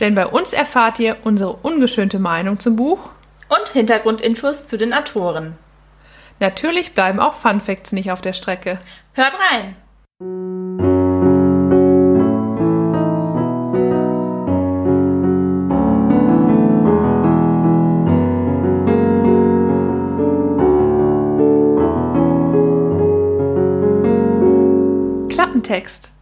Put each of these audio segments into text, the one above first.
Denn bei uns erfahrt ihr unsere ungeschönte Meinung zum Buch und Hintergrundinfos zu den Autoren. Natürlich bleiben auch Fun Facts nicht auf der Strecke. Hört rein! Klappentext.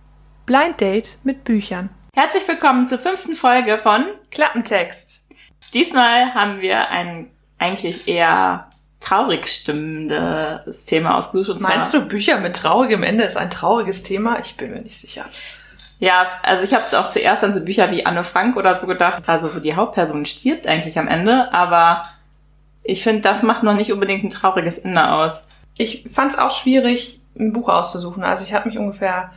Blind Date mit Büchern. Herzlich willkommen zur fünften Folge von Klappentext. Diesmal haben wir ein eigentlich eher traurig stimmendes Thema ausgesucht. Meinst du, Bücher mit traurigem Ende ist ein trauriges Thema? Ich bin mir nicht sicher. Ja, also ich habe auch zuerst an so Bücher wie Anne Frank oder so gedacht, also wo die Hauptperson stirbt eigentlich am Ende, aber ich finde, das macht noch nicht unbedingt ein trauriges Ende aus. Ich fand es auch schwierig, ein Buch auszusuchen. Also ich habe mich ungefähr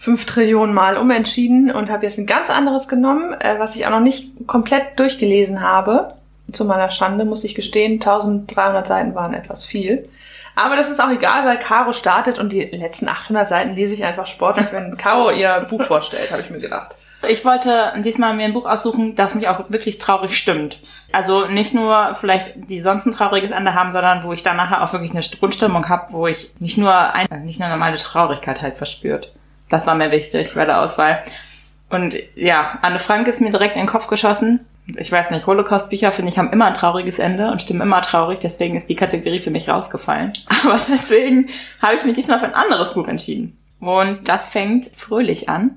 fünf Trillionen Mal umentschieden und habe jetzt ein ganz anderes genommen, äh, was ich auch noch nicht komplett durchgelesen habe. Zu meiner Schande muss ich gestehen, 1300 Seiten waren etwas viel. Aber das ist auch egal, weil Caro startet und die letzten 800 Seiten lese ich einfach sportlich, wenn Caro ihr Buch vorstellt, habe ich mir gedacht. Ich wollte diesmal mir ein Buch aussuchen, das mich auch wirklich traurig stimmt. Also nicht nur vielleicht die sonst ein trauriges Ende haben, sondern wo ich dann nachher auch wirklich eine Grundstimmung habe, wo ich nicht nur ein, nicht nur normale Traurigkeit halt verspürt. Das war mir wichtig bei der Auswahl. Und ja, Anne Frank ist mir direkt in den Kopf geschossen. Ich weiß nicht, Holocaust-Bücher finde ich haben immer ein trauriges Ende und stimmen immer traurig, deswegen ist die Kategorie für mich rausgefallen. Aber deswegen habe ich mich diesmal für ein anderes Buch entschieden. Und das fängt fröhlich an.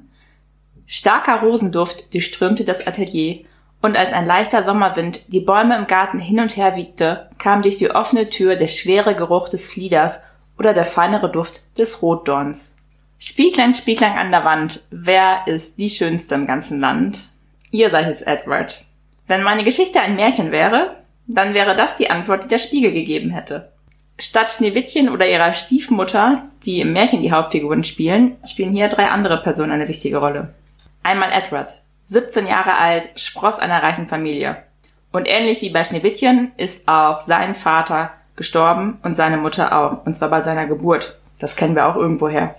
Starker Rosenduft durchströmte das Atelier, und als ein leichter Sommerwind die Bäume im Garten hin und her wiegte, kam durch die offene Tür der schwere Geruch des Flieders oder der feinere Duft des Rotdorns. Spieglein, Spieglein an der Wand, wer ist die Schönste im ganzen Land? Ihr seid jetzt Edward. Wenn meine Geschichte ein Märchen wäre, dann wäre das die Antwort, die der Spiegel gegeben hätte. Statt Schneewittchen oder ihrer Stiefmutter, die im Märchen die Hauptfiguren spielen, spielen hier drei andere Personen eine wichtige Rolle. Einmal Edward, 17 Jahre alt, Spross einer reichen Familie. Und ähnlich wie bei Schneewittchen ist auch sein Vater gestorben und seine Mutter auch, und zwar bei seiner Geburt. Das kennen wir auch irgendwoher.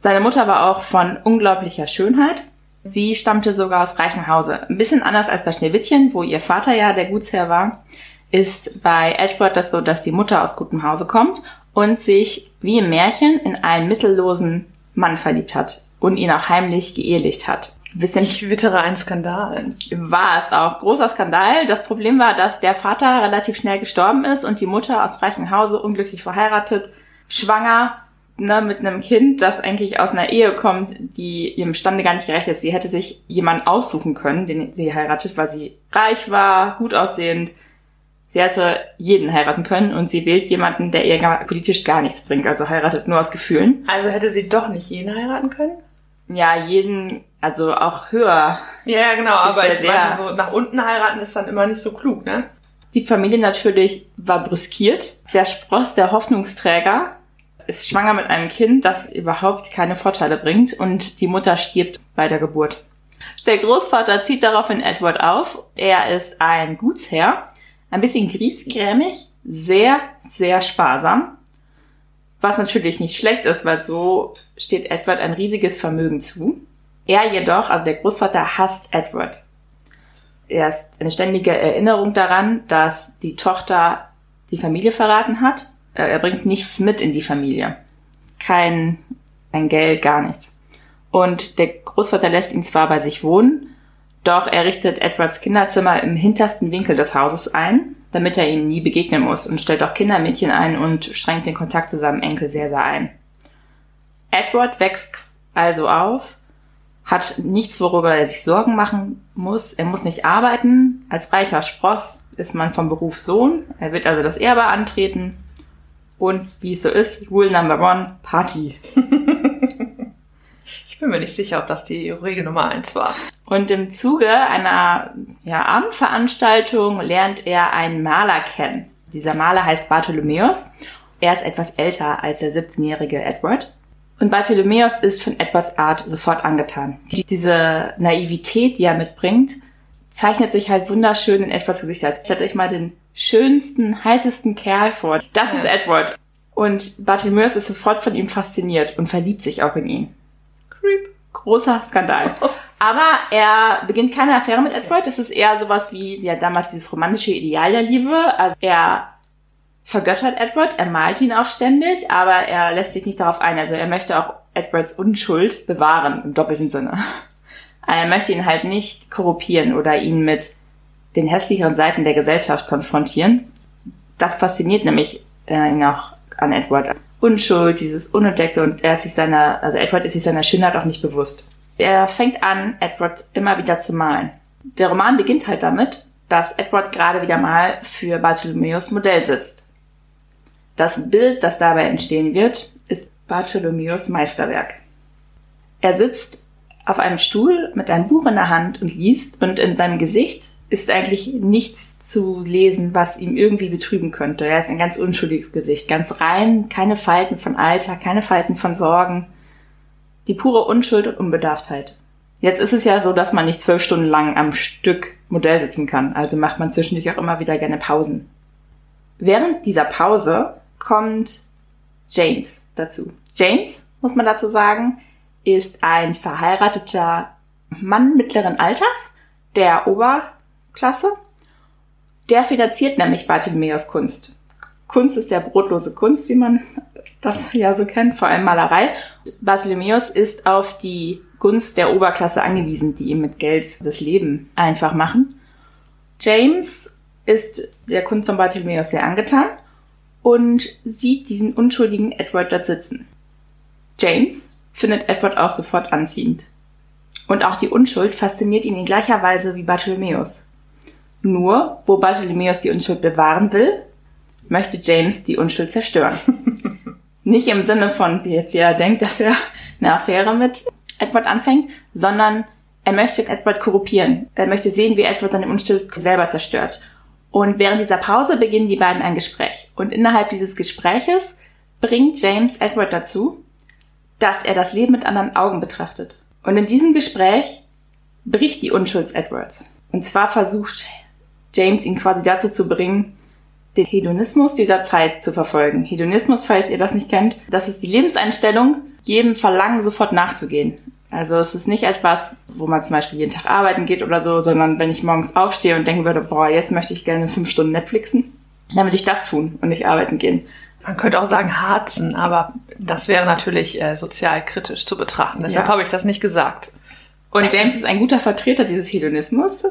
Seine Mutter war auch von unglaublicher Schönheit. Sie stammte sogar aus reichem Hause. Ein bisschen anders als bei Schneewittchen, wo ihr Vater ja der Gutsherr war, ist bei Edward das so, dass die Mutter aus gutem Hause kommt und sich wie im Märchen in einen mittellosen Mann verliebt hat und ihn auch heimlich geehelicht hat. Bisschen ich wittere ein Skandal. War es auch. Großer Skandal. Das Problem war, dass der Vater relativ schnell gestorben ist und die Mutter aus reichem Hause unglücklich verheiratet, schwanger ne, mit einem Kind, das eigentlich aus einer Ehe kommt, die ihrem Stande gar nicht gerecht ist. Sie hätte sich jemanden aussuchen können, den sie heiratet, weil sie reich war, gut aussehend. Sie hätte jeden heiraten können und sie wählt jemanden, der ihr gar, politisch gar nichts bringt, also heiratet nur aus Gefühlen. Also hätte sie doch nicht jeden heiraten können? Ja, jeden, also auch höher. Ja, ja genau, aber ich meine, so nach unten heiraten ist dann immer nicht so klug, ne? Die Familie natürlich war brüskiert. Der Spross, der Hoffnungsträger, ist schwanger mit einem Kind, das überhaupt keine Vorteile bringt und die Mutter stirbt bei der Geburt. Der Großvater zieht daraufhin Edward auf. Er ist ein Gutsherr, ein bisschen griesgrämig, sehr, sehr sparsam. Was natürlich nicht schlecht ist, weil so steht Edward ein riesiges Vermögen zu. Er jedoch, also der Großvater, hasst Edward. Er ist eine ständige Erinnerung daran, dass die Tochter die Familie verraten hat er bringt nichts mit in die Familie. Kein, kein Geld, gar nichts. Und der Großvater lässt ihn zwar bei sich wohnen, doch er richtet Edwards Kinderzimmer im hintersten Winkel des Hauses ein, damit er ihm nie begegnen muss und stellt auch Kindermädchen ein und schränkt den Kontakt zu seinem Enkel sehr, sehr ein. Edward wächst also auf, hat nichts, worüber er sich Sorgen machen muss. Er muss nicht arbeiten. Als reicher Spross ist man vom Beruf Sohn. Er wird also das Erbe antreten und wie es so ist, Rule Number One, Party. ich Ich bin mir nicht sicher, ob das die Regel Nummer eins war. Und im Zuge einer ja, Abendveranstaltung lernt er einen Maler kennen. Dieser Maler heißt Bartholomäus. Er ist etwas älter als der 17-jährige Edward. Und Bartholomäus ist von Edwards Art sofort angetan. Diese Naivität, die er mitbringt, zeichnet sich halt wunderschön in Edwards Gesicht ab. Stellt euch mal den schönsten, heißesten Kerl vor. Das ja. ist Edward. Und Bartholomäus ist sofort von ihm fasziniert und verliebt sich auch in ihn. Creep. Großer Skandal. Aber er beginnt keine Affäre mit Edward. Es ist eher sowas wie ja damals dieses romantische Ideal der Liebe. Also er vergöttert Edward, er malt ihn auch ständig, aber er lässt sich nicht darauf ein. Also er möchte auch Edwards Unschuld bewahren im doppelten Sinne. Er möchte ihn halt nicht korruptieren oder ihn mit den hässlicheren Seiten der Gesellschaft konfrontieren. Das fasziniert nämlich äh, ihn auch an Edward. Unschuld, dieses Unentdeckte und er ist sich seiner, also Edward ist sich seiner Schönheit auch nicht bewusst. Er fängt an, Edward immer wieder zu malen. Der Roman beginnt halt damit, dass Edward gerade wieder mal für Bartholomäus Modell sitzt. Das Bild, das dabei entstehen wird, ist Bartholomäus Meisterwerk. Er sitzt auf einem Stuhl mit einem Buch in der Hand und liest und in seinem Gesicht ist eigentlich nichts zu lesen, was ihm irgendwie betrüben könnte. Er ist ein ganz unschuldiges Gesicht, ganz rein, keine Falten von Alter, keine Falten von Sorgen, die pure Unschuld und Unbedarftheit. Jetzt ist es ja so, dass man nicht zwölf Stunden lang am Stück Modell sitzen kann, also macht man zwischendurch auch immer wieder gerne Pausen. Während dieser Pause kommt James dazu. James, muss man dazu sagen, ist ein verheirateter Mann mittleren Alters der Oberklasse. Der finanziert nämlich Bartholomäus Kunst. Kunst ist ja brotlose Kunst, wie man das ja so kennt, vor allem Malerei. Bartholomäus ist auf die Gunst der Oberklasse angewiesen, die ihm mit Geld das Leben einfach machen. James ist der Kunst von Bartholomäus sehr angetan und sieht diesen unschuldigen Edward dort sitzen. James findet Edward auch sofort anziehend. Und auch die Unschuld fasziniert ihn in gleicher Weise wie Bartholomäus. Nur, wo Bartholomäus die Unschuld bewahren will, möchte James die Unschuld zerstören. Nicht im Sinne von, wie jetzt jeder denkt, dass er eine Affäre mit Edward anfängt, sondern er möchte Edward korruptieren. Er möchte sehen, wie Edward seine Unschuld selber zerstört. Und während dieser Pause beginnen die beiden ein Gespräch. Und innerhalb dieses Gespräches bringt James Edward dazu, dass er das Leben mit anderen Augen betrachtet. Und in diesem Gespräch bricht die Unschuld Edwards. Und zwar versucht James ihn quasi dazu zu bringen, den Hedonismus dieser Zeit zu verfolgen. Hedonismus, falls ihr das nicht kennt, das ist die Lebenseinstellung, jedem Verlangen sofort nachzugehen. Also es ist nicht etwas, wo man zum Beispiel jeden Tag arbeiten geht oder so, sondern wenn ich morgens aufstehe und denken würde, boah, jetzt möchte ich gerne fünf Stunden Netflixen, dann würde ich das tun und nicht arbeiten gehen. Man könnte auch sagen Harzen, aber das wäre natürlich äh, sozial kritisch zu betrachten. Deshalb ja. habe ich das nicht gesagt. Und James ist ein guter Vertreter dieses Hedonismus.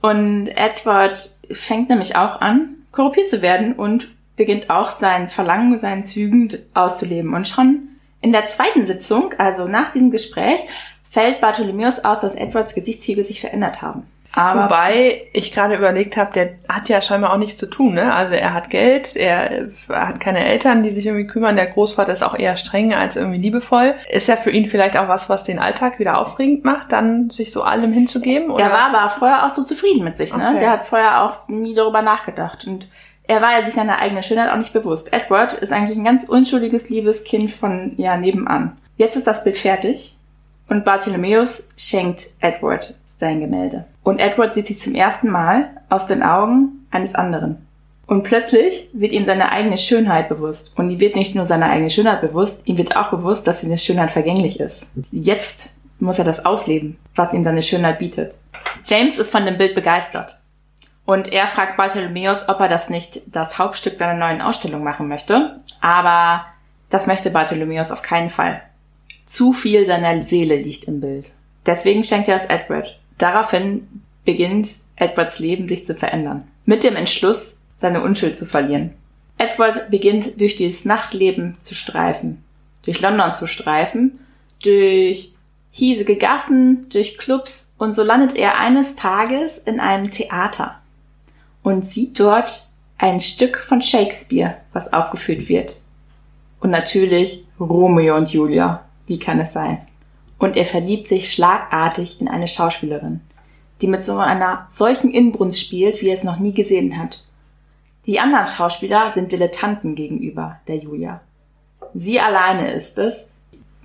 Und Edward fängt nämlich auch an, korruptiert zu werden und beginnt auch sein Verlangen, seinen Zügen auszuleben. Und schon in der zweiten Sitzung, also nach diesem Gespräch, fällt Bartholomäus aus, dass Edwards Gesichtszüge sich verändert haben. Aber Wobei ich gerade überlegt habe, der hat ja scheinbar auch nichts zu tun. Ne? Also er hat Geld, er hat keine Eltern, die sich irgendwie kümmern. Der Großvater ist auch eher streng als irgendwie liebevoll. Ist ja für ihn vielleicht auch was, was den Alltag wieder aufregend macht, dann sich so allem hinzugeben? Oder? Er war aber vorher auch so zufrieden mit sich. Ne? Okay. Der hat vorher auch nie darüber nachgedacht. Und er war ja sich seiner eigenen Schönheit auch nicht bewusst. Edward ist eigentlich ein ganz unschuldiges, liebes Kind von ja nebenan. Jetzt ist das Bild fertig und Bartholomäus schenkt Edward sein Gemälde. Und Edward sieht sich zum ersten Mal aus den Augen eines anderen. Und plötzlich wird ihm seine eigene Schönheit bewusst. Und ihm wird nicht nur seine eigene Schönheit bewusst, ihm wird auch bewusst, dass seine Schönheit vergänglich ist. Jetzt muss er das ausleben, was ihm seine Schönheit bietet. James ist von dem Bild begeistert. Und er fragt Bartholomäus, ob er das nicht das Hauptstück seiner neuen Ausstellung machen möchte. Aber das möchte Bartholomäus auf keinen Fall. Zu viel seiner Seele liegt im Bild. Deswegen schenkt er es Edward. Daraufhin beginnt Edwards Leben sich zu verändern. Mit dem Entschluss, seine Unschuld zu verlieren. Edward beginnt durch dieses Nachtleben zu streifen, durch London zu streifen, durch hiesige Gassen, durch Clubs und so landet er eines Tages in einem Theater und sieht dort ein Stück von Shakespeare, was aufgeführt wird. Und natürlich Romeo und Julia. Wie kann es sein? Und er verliebt sich schlagartig in eine Schauspielerin, die mit so einer solchen Inbrunst spielt, wie er es noch nie gesehen hat. Die anderen Schauspieler sind Dilettanten gegenüber der Julia. Sie alleine ist es,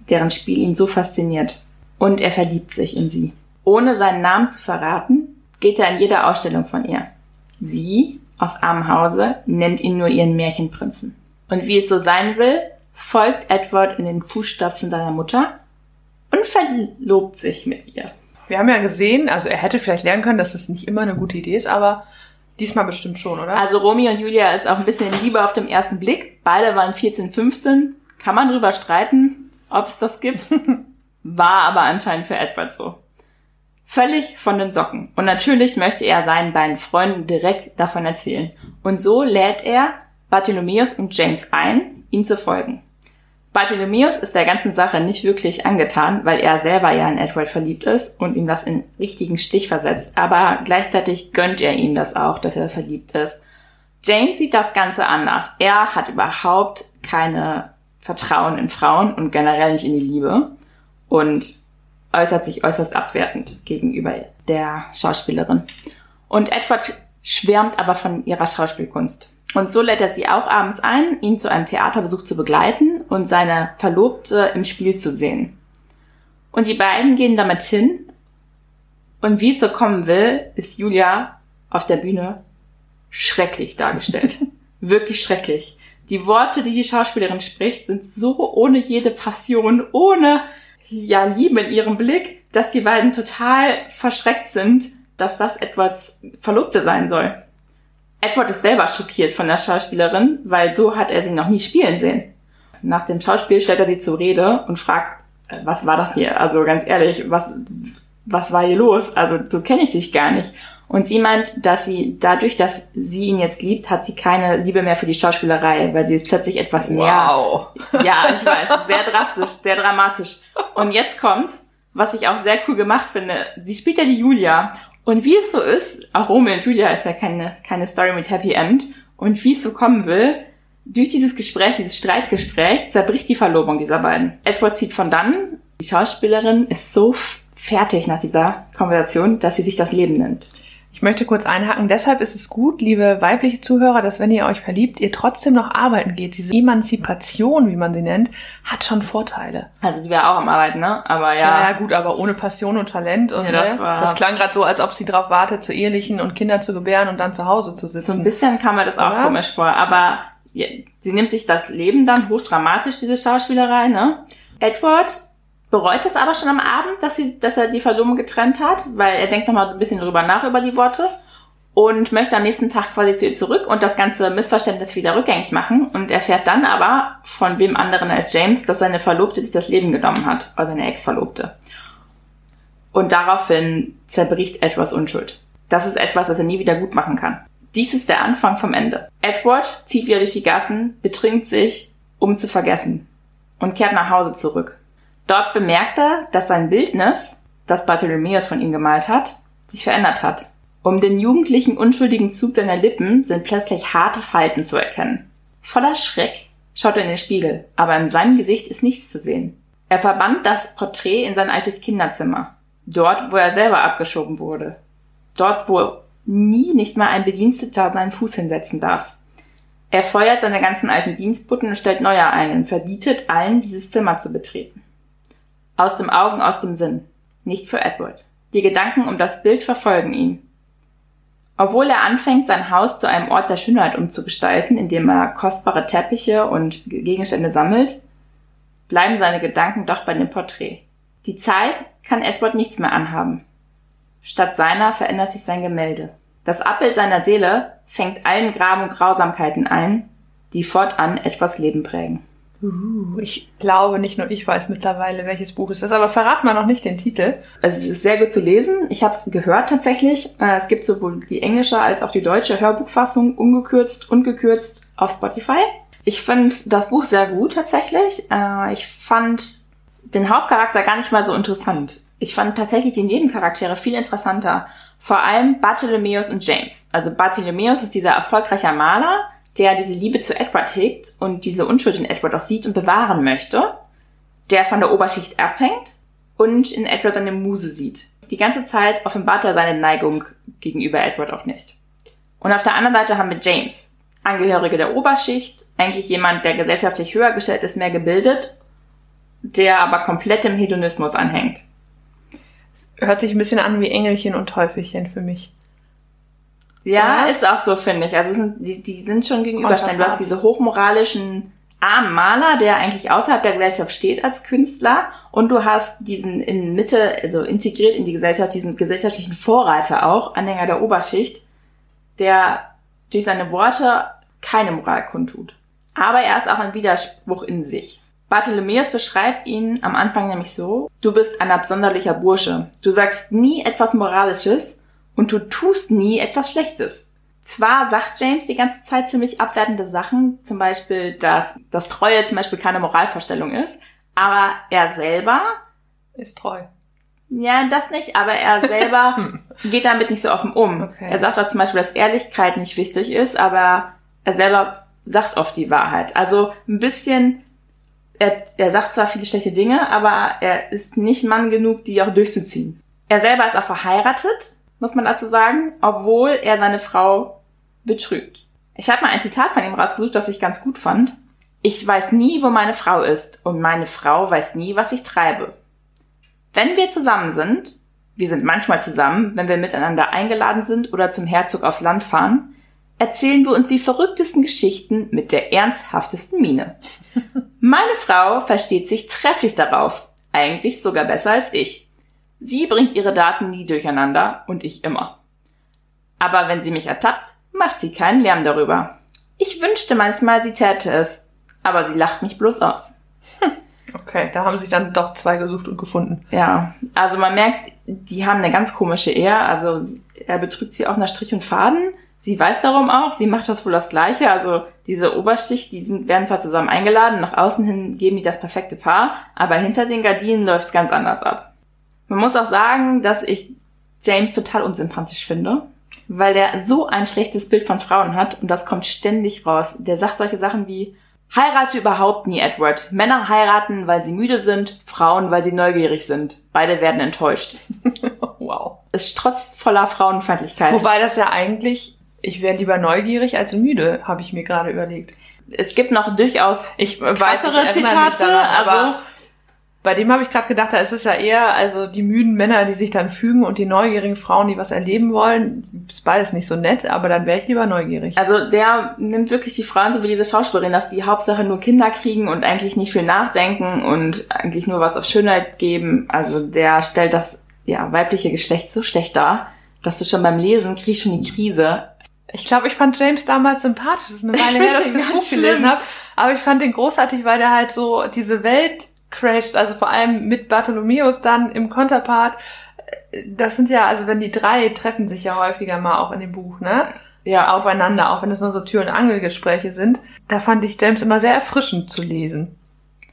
deren Spiel ihn so fasziniert. Und er verliebt sich in sie. Ohne seinen Namen zu verraten, geht er in jede Ausstellung von ihr. Sie, aus armem Hause, nennt ihn nur ihren Märchenprinzen. Und wie es so sein will, folgt Edward in den Fußstapfen seiner Mutter und verlobt sich mit ihr. Wir haben ja gesehen, also er hätte vielleicht lernen können, dass das nicht immer eine gute Idee ist, aber diesmal bestimmt schon, oder? Also Romeo und Julia ist auch ein bisschen Liebe auf den ersten Blick. Beide waren 14, 15. Kann man drüber streiten, ob es das gibt. War aber anscheinend für Edward so. Völlig von den Socken. Und natürlich möchte er seinen beiden Freunden direkt davon erzählen. Und so lädt er Bartholomäus und James ein, ihm zu folgen. Bartholomäus ist der ganzen Sache nicht wirklich angetan, weil er selber ja in Edward verliebt ist und ihm das in richtigen Stich versetzt. Aber gleichzeitig gönnt er ihm das auch, dass er verliebt ist. James sieht das Ganze anders. Er hat überhaupt keine Vertrauen in Frauen und generell nicht in die Liebe und äußert sich äußerst abwertend gegenüber der Schauspielerin. Und Edward schwärmt aber von ihrer Schauspielkunst. Und so lädt er sie auch abends ein, ihn zu einem Theaterbesuch zu begleiten und seine Verlobte im Spiel zu sehen. Und die beiden gehen damit hin. Und wie es so kommen will, ist Julia auf der Bühne schrecklich dargestellt. Wirklich schrecklich. Die Worte, die die Schauspielerin spricht, sind so ohne jede Passion, ohne ja Liebe in ihrem Blick, dass die beiden total verschreckt sind, dass das Edwards Verlobte sein soll. Edward ist selber schockiert von der Schauspielerin, weil so hat er sie noch nie spielen sehen. Nach dem Schauspiel stellt er sie zur Rede und fragt, äh, was war das hier? Also ganz ehrlich, was, was war hier los? Also so kenne ich dich gar nicht. Und sie meint, dass sie dadurch, dass sie ihn jetzt liebt, hat sie keine Liebe mehr für die Schauspielerei, weil sie plötzlich etwas mehr. Wow. Ja, ich weiß, sehr drastisch, sehr dramatisch. Und jetzt kommt's, was ich auch sehr cool gemacht finde. Sie spielt ja die Julia. Und wie es so ist, auch Romeo und Julia ist ja keine, keine Story mit Happy End. Und wie es so kommen will, durch dieses Gespräch, dieses Streitgespräch, zerbricht die Verlobung dieser beiden. Edward zieht von dann. Die Schauspielerin ist so fertig nach dieser Konversation, dass sie sich das Leben nimmt. Ich möchte kurz einhaken. Deshalb ist es gut, liebe weibliche Zuhörer, dass wenn ihr euch verliebt, ihr trotzdem noch arbeiten geht. Diese Emanzipation, wie man sie nennt, hat schon Vorteile. Also sie wäre auch am Arbeiten, ne? Aber ja. Ja, ja gut, aber ohne Passion und Talent. Und Ja, das ne? war- das klang gerade so, als ob sie darauf wartet, zu ehelichen und Kinder zu gebären und dann zu Hause zu So ein sitzen. bisschen kam mir das auch Oder? komisch vor. Aber sie nimmt sich das Leben dann hochdramatisch, diese Schauspielerei, ne? Edward bereut es aber schon am Abend, dass, sie, dass er die Verlobung getrennt hat, weil er denkt nochmal ein bisschen drüber nach über die Worte und möchte am nächsten Tag quasi zu ihr zurück und das ganze Missverständnis wieder rückgängig machen und erfährt dann aber von wem anderen als James, dass seine Verlobte sich das Leben genommen hat, also seine Ex-Verlobte. Und daraufhin zerbricht Edwards Unschuld. Das ist etwas, das er nie wieder gut machen kann. Dies ist der Anfang vom Ende. Edward zieht wieder durch die Gassen, betrinkt sich, um zu vergessen und kehrt nach Hause zurück. Dort bemerkt er, dass sein Bildnis, das Bartholomäus von ihm gemalt hat, sich verändert hat. Um den jugendlichen, unschuldigen Zug seiner Lippen sind plötzlich harte Falten zu erkennen. Voller Schreck schaut er in den Spiegel, aber in seinem Gesicht ist nichts zu sehen. Er verbannt das Porträt in sein altes Kinderzimmer. Dort, wo er selber abgeschoben wurde. Dort, wo nie nicht mal ein Bediensteter seinen Fuß hinsetzen darf. Er feuert seine ganzen alten Dienstboten und stellt neue ein und verbietet allen, dieses Zimmer zu betreten. Aus dem Augen, aus dem Sinn. Nicht für Edward. Die Gedanken um das Bild verfolgen ihn. Obwohl er anfängt, sein Haus zu einem Ort der Schönheit umzugestalten, indem er kostbare Teppiche und Gegenstände sammelt, bleiben seine Gedanken doch bei dem Porträt. Die Zeit kann Edward nichts mehr anhaben. Statt seiner verändert sich sein Gemälde. Das Abbild seiner Seele fängt allen Graben und Grausamkeiten ein, die fortan etwas Leben prägen. Uh, ich glaube, nicht nur ich weiß mittlerweile, welches Buch es ist, aber verrat mal noch nicht den Titel. Also es ist sehr gut zu lesen. Ich habe es gehört tatsächlich. Äh, Es gibt sowohl die englische als auch die deutsche Hörbuchfassung ungekürzt und gekürzt auf Spotify. Ich finde das Buch sehr gut tatsächlich. Äh, Ich fand den Hauptcharakter gar nicht mal so interessant. Ich fand tatsächlich die Nebencharaktere viel interessanter. Vor allem Bartholomäus und James. Also Bartholomäus ist dieser erfolgreiche Maler, der diese Liebe zu Edward hegt und diese Unschuld in Edward auch sieht und bewahren möchte, der von der Oberschicht abhängt und in Edward eine Muse sieht. Die ganze Zeit offenbart er seine Neigung gegenüber Edward auch nicht. Und auf der anderen Seite haben wir James, Angehörige der Oberschicht, eigentlich jemand, der gesellschaftlich höher gestellt ist, mehr gebildet, der aber komplett im Hedonismus anhängt. Hört sich ein bisschen an wie Engelchen und Teufelchen für mich. Ja, ist auch so, finde ich. Also sind, die, die sind schon gegenüberstehen. Du hast diese hochmoralischen armen Maler, der eigentlich außerhalb der Gesellschaft steht als Künstler, und du hast diesen in Mitte, also integriert in die Gesellschaft, diesen gesellschaftlichen Vorreiter auch, Anhänger der Oberschicht, der durch seine Worte keine Moral kundtut. Aber er ist auch ein Widerspruch in sich. Bartholomäus beschreibt ihn am Anfang nämlich so, du bist ein absonderlicher Bursche. Du sagst nie etwas Moralisches und du tust nie etwas Schlechtes. Zwar sagt James die ganze Zeit ziemlich abwertende Sachen, zum Beispiel, dass, dass Treue zum Beispiel keine Moralvorstellung ist, aber er selber ist treu. Ja, das nicht, aber er selber geht damit nicht so offen um. Okay. Er sagt auch zum Beispiel, dass Ehrlichkeit nicht wichtig ist, aber er selber sagt oft die Wahrheit. Also ein bisschen, er, er sagt zwar viele schlechte Dinge, aber er ist nicht Mann genug, die auch durchzuziehen. Er selber ist auch verheiratet, muss man dazu sagen, obwohl er seine Frau betrügt. Ich habe mal ein Zitat von ihm rausgesucht, das ich ganz gut fand. Ich weiß nie, wo meine Frau ist und meine Frau weiß nie, was ich treibe. Wenn wir zusammen sind, wir sind manchmal zusammen, wenn wir miteinander eingeladen sind oder zum Herzog aufs Land fahren, erzählen wir uns die verrücktesten Geschichten mit der ernsthaftesten Miene. Meine Frau versteht sich trefflich darauf, eigentlich sogar besser als ich. Sie bringt ihre Daten nie durcheinander und ich immer. Aber wenn sie mich ertappt, macht sie keinen Lärm darüber. Ich wünschte manchmal, sie täte es, aber sie lacht mich bloß aus. Okay, da haben sich dann doch zwei gesucht und gefunden. Ja, also man merkt, die haben eine ganz komische Ehe. Also er betrügt sie auch nach Strich und Faden. Sie weiß darum auch, sie macht das wohl das Gleiche. Also diese Oberstich, die sind, werden zwar zusammen eingeladen, nach außen hin geben die das perfekte Paar, aber hinter den Gardinen läuft's ganz anders ab. Man muss auch sagen, dass ich James total unsympathisch finde, weil der so ein schlechtes Bild von Frauen hat und das kommt ständig raus. Der sagt solche Sachen wie, heirate überhaupt nie, Edward. Männer heiraten, weil sie müde sind, Frauen, weil sie neugierig sind. Beide werden enttäuscht. wow. Es strotzt voller Frauenfeindlichkeit. Wobei das ja eigentlich, ich wäre lieber neugierig als müde, habe ich mir gerade überlegt. Es gibt noch durchaus ich weitere Zitate, daran, also bei dem habe ich gerade gedacht, da ist es ja eher also die müden Männer, die sich dann fügen und die neugierigen Frauen, die was erleben wollen. Ist beides nicht so nett, aber dann wäre ich lieber neugierig. Also der nimmt wirklich die Frauen so wie diese Schauspielerin, dass die Hauptsache nur Kinder kriegen und eigentlich nicht viel nachdenken und eigentlich nur was auf Schönheit geben. Also der stellt das ja weibliche Geschlecht so schlecht dar, dass du schon beim Lesen kriegst schon die Krise. Ich glaube, ich fand James damals sympathisch. Das ist eine Weile her, dass ich das Buch schlimm. gelesen habe. Aber ich fand den großartig, weil der halt so diese Welt crasht, also vor allem mit Bartholomäus dann im Konterpart. Das sind ja, also wenn die drei treffen sich ja häufiger mal auch in dem Buch, ne? Ja. Aufeinander, auch wenn es nur so Tür- und Angelgespräche sind. Da fand ich James immer sehr erfrischend zu lesen.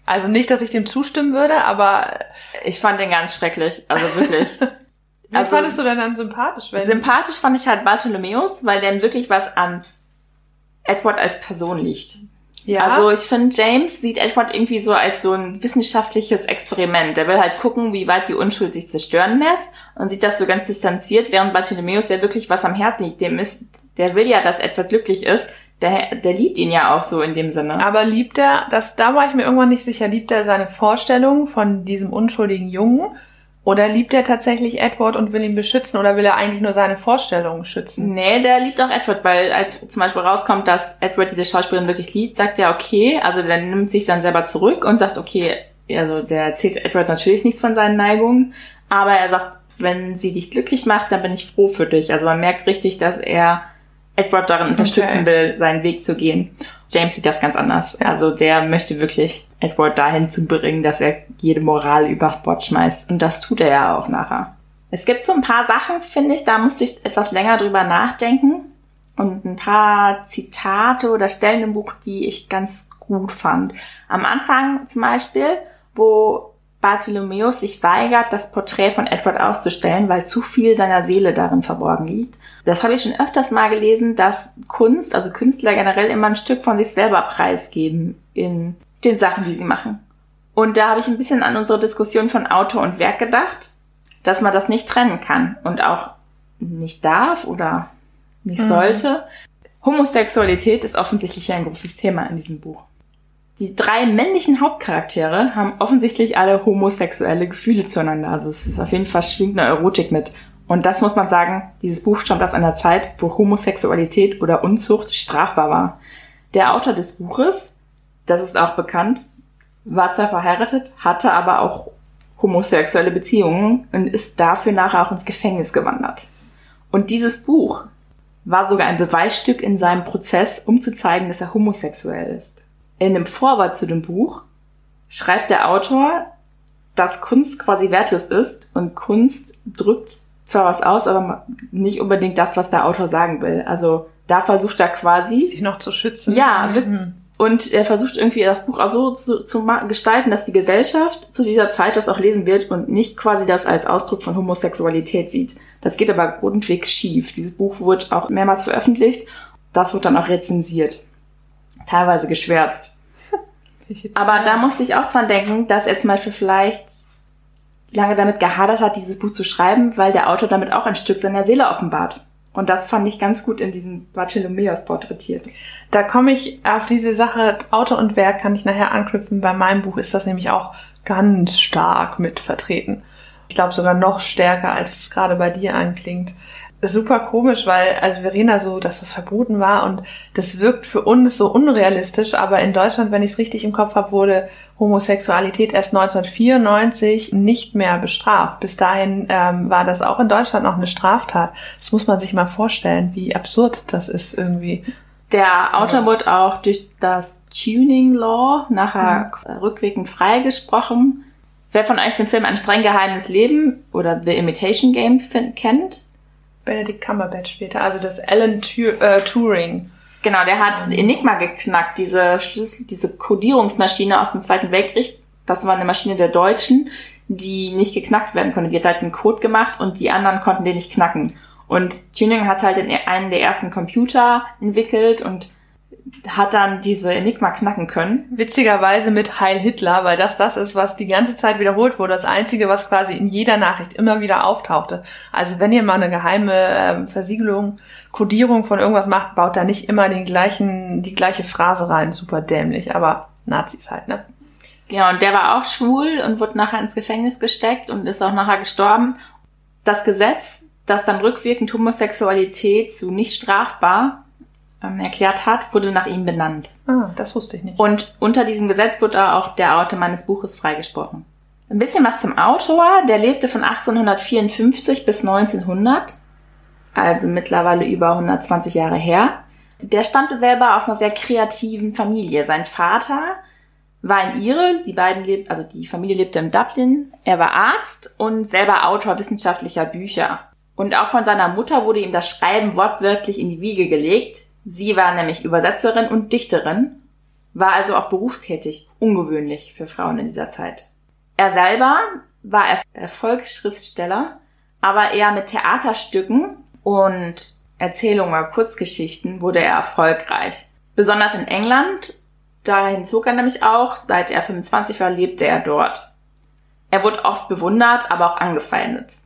Also nicht, dass ich dem zustimmen würde, aber ich fand den ganz schrecklich. Also wirklich. Wie also, fandest du denn dann sympathisch? Wenn sympathisch fand ich halt Bartholomäus, weil der wirklich was an Edward als Person liegt. Ja. Also ich finde, James sieht Edward irgendwie so als so ein wissenschaftliches Experiment. Der will halt gucken, wie weit die Unschuld sich zerstören lässt und sieht das so ganz distanziert, während Bartholomäus ja wirklich was am Herzen liegt. Dem ist, der will ja, dass Edward glücklich ist. Der, der liebt ihn ja auch so in dem Sinne. Aber liebt er, das, da war ich mir irgendwann nicht sicher, liebt er seine Vorstellung von diesem unschuldigen Jungen oder liebt er tatsächlich Edward und will ihn beschützen oder will er eigentlich nur seine Vorstellungen schützen? Nee, der liebt auch Edward, weil als zum Beispiel rauskommt, dass Edward diese Schauspielerin wirklich liebt, sagt er okay, also der nimmt sich dann selber zurück und sagt okay, also der erzählt Edward natürlich nichts von seinen Neigungen, aber er sagt, wenn sie dich glücklich macht, dann bin ich froh für dich. Also man merkt richtig, dass er Edward darin unterstützen okay. will, seinen Weg zu gehen. James sieht das ganz anders. Also der möchte wirklich Edward dahin zu bringen, dass er jede Moral über Bord schmeißt. Und das tut er ja auch nachher. Es gibt so ein paar Sachen, finde ich, da musste ich etwas länger drüber nachdenken. Und ein paar Zitate oder Stellen im Buch, die ich ganz gut fand. Am Anfang zum Beispiel, wo Bartholomäus sich weigert, das Porträt von Edward auszustellen, weil zu viel seiner Seele darin verborgen liegt. Das habe ich schon öfters mal gelesen, dass Kunst, also Künstler generell immer ein Stück von sich selber preisgeben in den Sachen, die sie machen. Und da habe ich ein bisschen an unsere Diskussion von Autor und Werk gedacht, dass man das nicht trennen kann und auch nicht darf oder nicht mhm. sollte. Homosexualität ist offensichtlich ein großes Thema in diesem Buch. Die drei männlichen Hauptcharaktere haben offensichtlich alle homosexuelle Gefühle zueinander. Also es ist auf jeden Fall schwingt eine Erotik mit. Und das muss man sagen, dieses Buch stammt aus einer Zeit, wo Homosexualität oder Unzucht strafbar war. Der Autor des Buches, das ist auch bekannt, war zwar verheiratet, hatte aber auch homosexuelle Beziehungen und ist dafür nachher auch ins Gefängnis gewandert. Und dieses Buch war sogar ein Beweisstück in seinem Prozess, um zu zeigen, dass er homosexuell ist. In dem Vorwort zu dem Buch schreibt der Autor, dass Kunst quasi wertlos ist und Kunst drückt zwar was aus, aber nicht unbedingt das, was der Autor sagen will. Also da versucht er quasi sich noch zu schützen. Ja, mhm. Und er versucht irgendwie das Buch auch so zu, zu gestalten, dass die Gesellschaft zu dieser Zeit das auch lesen wird und nicht quasi das als Ausdruck von Homosexualität sieht. Das geht aber grundweg schief. Dieses Buch wurde auch mehrmals veröffentlicht. Das wird dann auch rezensiert. Teilweise geschwärzt. aber da musste ich auch dran denken, dass er zum Beispiel vielleicht lange damit gehadert hat, dieses Buch zu schreiben, weil der Autor damit auch ein Stück seiner Seele offenbart. Und das fand ich ganz gut in diesem Bartholomäus porträtiert. Da komme ich auf diese Sache Autor und Werk kann ich nachher anknüpfen. Bei meinem Buch ist das nämlich auch ganz stark mit vertreten. Ich glaube sogar noch stärker, als es gerade bei dir anklingt super komisch, weil also Verena so, dass das verboten war und das wirkt für uns so unrealistisch, aber in Deutschland, wenn ich es richtig im Kopf habe, wurde Homosexualität erst 1994 nicht mehr bestraft. Bis dahin ähm, war das auch in Deutschland noch eine Straftat. Das muss man sich mal vorstellen, wie absurd das ist irgendwie. Der Autor wurde auch durch das Tuning Law nachher mhm. rückwirkend freigesprochen. Wer von euch den Film Ein streng geheimes Leben oder The Imitation Game kennt, Benedict Cumberbatch später, also das Alan Tur äh, Turing. Genau, der hat um. Enigma geknackt, diese Schlüssel, diese Codierungsmaschine aus dem Zweiten Weltkrieg. Das war eine Maschine der Deutschen, die nicht geknackt werden konnte. Die hat halt einen Code gemacht und die anderen konnten den nicht knacken. Und Turing hat halt einen der ersten Computer entwickelt und hat dann diese Enigma knacken können. Witzigerweise mit Heil Hitler, weil das das ist, was die ganze Zeit wiederholt wurde. Das Einzige, was quasi in jeder Nachricht immer wieder auftauchte. Also wenn ihr mal eine geheime äh, Versiegelung, Codierung von irgendwas macht, baut da nicht immer den gleichen, die gleiche Phrase rein. Super dämlich, aber Nazis halt, ne? Ja, und der war auch schwul und wurde nachher ins Gefängnis gesteckt und ist auch nachher gestorben. Das Gesetz, das dann rückwirkend Homosexualität zu nicht strafbar erklärt hat, wurde nach ihm benannt. Ah, das wusste ich nicht. Und unter diesem Gesetz wurde auch der Autor meines Buches freigesprochen. Ein bisschen was zum Autor. Der lebte von 1854 bis 1900, also mittlerweile über 120 Jahre her. Der stammte selber aus einer sehr kreativen Familie. Sein Vater war ein Ire, die beiden lebt, also die Familie lebte in Dublin. Er war Arzt und selber Autor wissenschaftlicher Bücher. Und auch von seiner Mutter wurde ihm das Schreiben wortwörtlich in die Wiege gelegt. Sie war nämlich Übersetzerin und Dichterin, war also auch berufstätig, ungewöhnlich für Frauen in dieser Zeit. Er selber war Erfolgsschriftsteller, aber eher mit Theaterstücken und Erzählungen oder Kurzgeschichten wurde er erfolgreich. Besonders in England, dahin zog er nämlich auch, seit er 25 war, lebte er dort. Er wurde oft bewundert, aber auch angefeindet.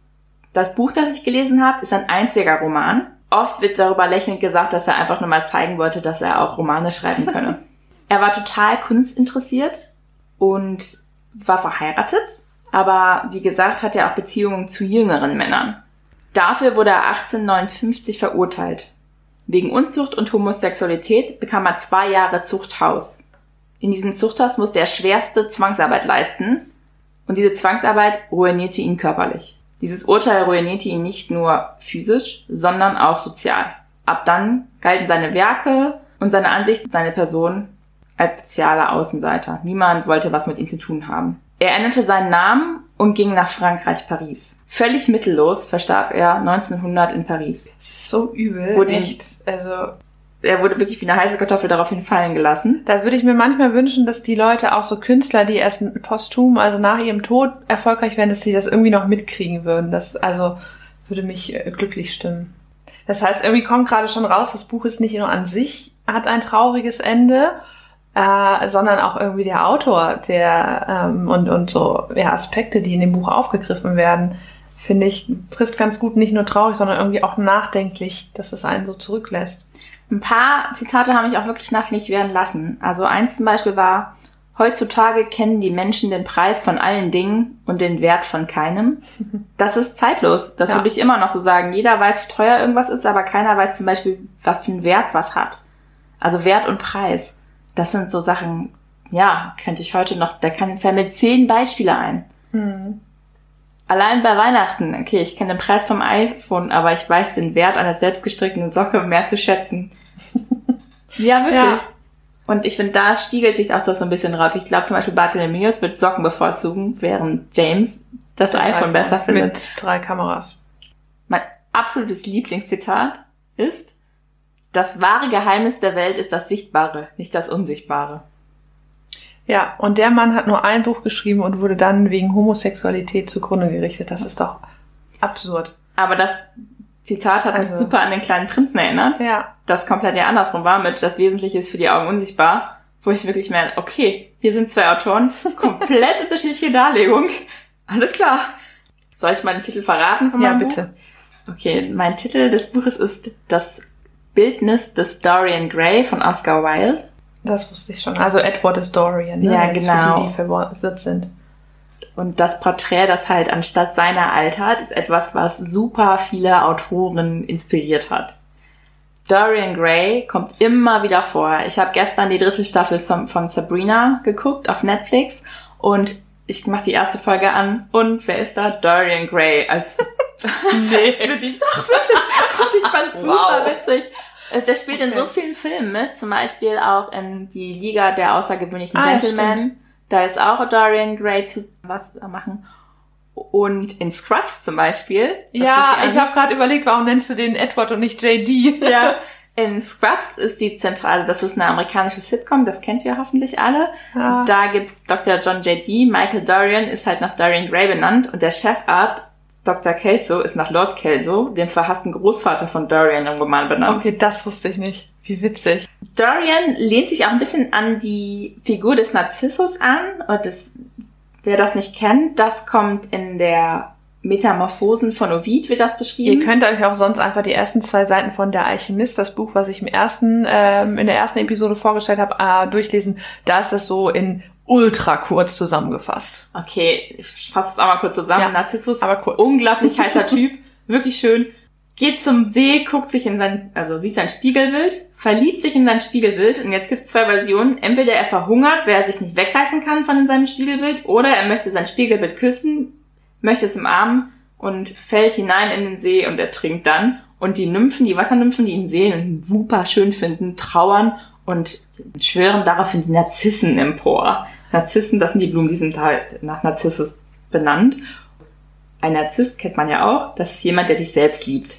Das Buch, das ich gelesen habe, ist ein einziger Roman Oft wird darüber lächelnd gesagt, dass er einfach nur mal zeigen wollte, dass er auch Romane schreiben könne. er war total kunstinteressiert und war verheiratet, aber wie gesagt hat er auch Beziehungen zu jüngeren Männern. Dafür wurde er 1859 verurteilt. Wegen Unzucht und Homosexualität bekam er zwei Jahre Zuchthaus. In diesem Zuchthaus musste er schwerste Zwangsarbeit leisten und diese Zwangsarbeit ruinierte ihn körperlich. Dieses Urteil ruinierte ihn nicht nur physisch, sondern auch sozial. Ab dann galten seine Werke und seine Ansicht, seine Person als sozialer Außenseiter. Niemand wollte was mit ihm zu tun haben. Er änderte seinen Namen und ging nach Frankreich, Paris. Völlig mittellos verstarb er 1900 in Paris. Das ist so übel. Wo echt. Also er wurde wirklich wie eine heiße Kartoffel daraufhin fallen gelassen. Da würde ich mir manchmal wünschen, dass die Leute, auch so Künstler, die erst posthum, also nach ihrem Tod erfolgreich werden, dass sie das irgendwie noch mitkriegen würden. Das also würde mich äh, glücklich stimmen. Das heißt, irgendwie kommt gerade schon raus, das Buch ist nicht nur an sich, hat ein trauriges Ende, äh, sondern auch irgendwie der Autor der ähm, und, und so ja, Aspekte, die in dem Buch aufgegriffen werden, finde ich, trifft ganz gut nicht nur traurig, sondern irgendwie auch nachdenklich, dass es einen so zurücklässt. Ein paar Zitate haben mich auch wirklich nachdenklich werden lassen. Also eins zum Beispiel war, heutzutage kennen die Menschen den Preis von allen Dingen und den Wert von keinem. Das ist zeitlos. Das Ja. würde ich immer noch so sagen. Jeder weiß, wie teuer irgendwas ist, aber keiner weiß zum Beispiel, was für einen Wert was hat. Also Wert und Preis. Das sind so Sachen, ja, könnte ich heute noch, da kann fällt mir zehn Beispiele ein. Mhm. Allein bei Weihnachten, okay, ich kenne den Preis vom iPhone, aber ich weiß den Wert einer selbstgestrickten Socke mehr zu schätzen. ja, wirklich. Ja. Und ich finde, da spiegelt sich auch das so ein bisschen drauf. Ich glaube zum Beispiel Bartholomeus wird Socken bevorzugen, während James das, iPhone, besser findet. Mit drei Kameras. Mein absolutes Lieblingszitat ist, das wahre Geheimnis der Welt ist das Sichtbare, nicht das Unsichtbare. Ja, und der Mann hat nur ein Buch geschrieben und wurde dann wegen Homosexualität zugrunde gerichtet. Das ist doch absurd. Aber das Zitat hat mich Also- super an den kleinen Prinzen erinnert. Ja. das komplett ja andersrum war mit das Wesentliche ist für die Augen unsichtbar, wo ich wirklich merke, okay, hier sind zwei Autoren, komplett unterschiedliche Darlegung. Alles klar. Soll ich mal den Titel verraten von Ja, meinem bitte. Buch? Okay, mein Titel des Buches ist Das Bildnis des Dorian Gray von Oscar Wilde. Das wusste ich schon. Also Edward ist Dorian. Ne? Ja, Jetzt genau. Für die, die verwirrt sind. Und das Porträt, das halt anstatt seiner altert, ist etwas, was super viele Autoren inspiriert hat. Dorian Gray kommt immer wieder vor. Ich habe gestern die dritte Staffel von Sabrina geguckt auf Netflix und ich mache die erste Folge an und wer ist da? Dorian Gray als Nee. Doch, wirklich. Ich fand's super Wow. witzig. Äh, Der spielt in Okay. so vielen Filmen mit, zum Beispiel auch in die Liga der außergewöhnlichen Ah, Gentlemen. Da ist auch Dorian Gray zu was machen. Und in Scrubs zum Beispiel. ja, ich habe gerade überlegt, warum nennst du den Edward und nicht JD? ja. In Scrubs ist die zentrale, das ist eine amerikanische Sitcom, das kennt ihr hoffentlich alle. Ja. Da gibt's Dr. John J.D., Michael Dorian ist halt nach Dorian Gray benannt und der Chefarzt Dr. Kelso ist nach Lord Kelso, dem verhassten Großvater von Dorian im Roman benannt. Okay, das wusste ich nicht. Wie witzig. Dorian lehnt sich auch ein bisschen an die Figur des Narzissus an. Und das, wer das nicht kennt, das kommt in der Metamorphosen von Ovid, wird das beschrieben. Ihr könnt euch auch sonst einfach die ersten zwei Seiten von Der Alchemist, das Buch, was ich im ersten, ähm, in der ersten Episode vorgestellt habe, äh, durchlesen. Da ist das so in ultra kurz zusammengefasst. Okay, ich fasse es auch mal kurz zusammen. Ja, Narzissus, aber kurz. unglaublich heißer Typ, wirklich schön. Geht zum See, guckt sich in sein, also sieht sein Spiegelbild, verliebt sich in sein Spiegelbild und jetzt gibt es zwei Versionen. Entweder er verhungert, weil er sich nicht wegreißen kann von seinem Spiegelbild, oder er möchte sein Spiegelbild küssen, möchte es umarmen und fällt hinein in den See und ertrinkt dann. Und die Nymphen, die Wassernymphen, die ihn sehen und ihn super schön finden, trauern und schwören daraufhin die Narzissen empor. Narzissen, das sind die Blumen, die sind halt nach Narzissus benannt. Ein Narzisst kennt man ja auch, das ist jemand, der sich selbst liebt.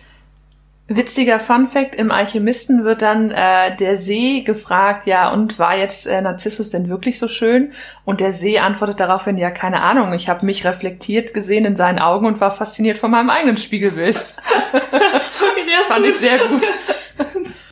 Witziger Fun Fact, im Alchemisten wird dann äh, der See gefragt, ja, und war jetzt äh, Narzissus denn wirklich so schön? Und der See antwortet daraufhin, ja, keine Ahnung, ich habe mich reflektiert gesehen in seinen Augen und war fasziniert von meinem eigenen Spiegelbild. das Fand ich sehr gut.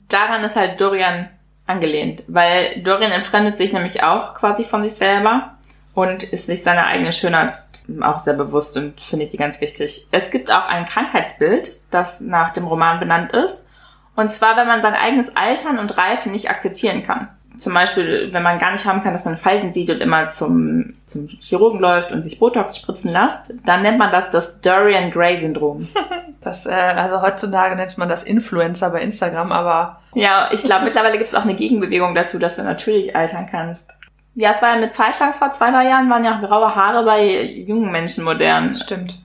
Daran ist halt Dorian angelehnt, weil Dorian entfremdet sich nämlich auch quasi von sich selber und ist sich seiner eigenen Schönheit auch sehr bewusst und findet die ganz wichtig. Es gibt auch ein Krankheitsbild, das nach dem Roman benannt ist. Und zwar, wenn man sein eigenes Altern und Reifen nicht akzeptieren kann. Zum Beispiel, wenn man gar nicht haben kann, dass man Falten sieht und immer zum, zum Chirurgen läuft und sich Botox spritzen lässt, dann nennt man das das Dorian Gray Syndrom. Das, äh, also heutzutage nennt man das Influencer bei Instagram, aber Ja, ich glaube, mittlerweile gibt es auch eine Gegenbewegung dazu, dass du natürlich altern kannst. Ja, es war ja eine Zeit lang, vor zwei, drei Jahren waren ja auch graue Haare bei jungen Menschen modern. stimmt.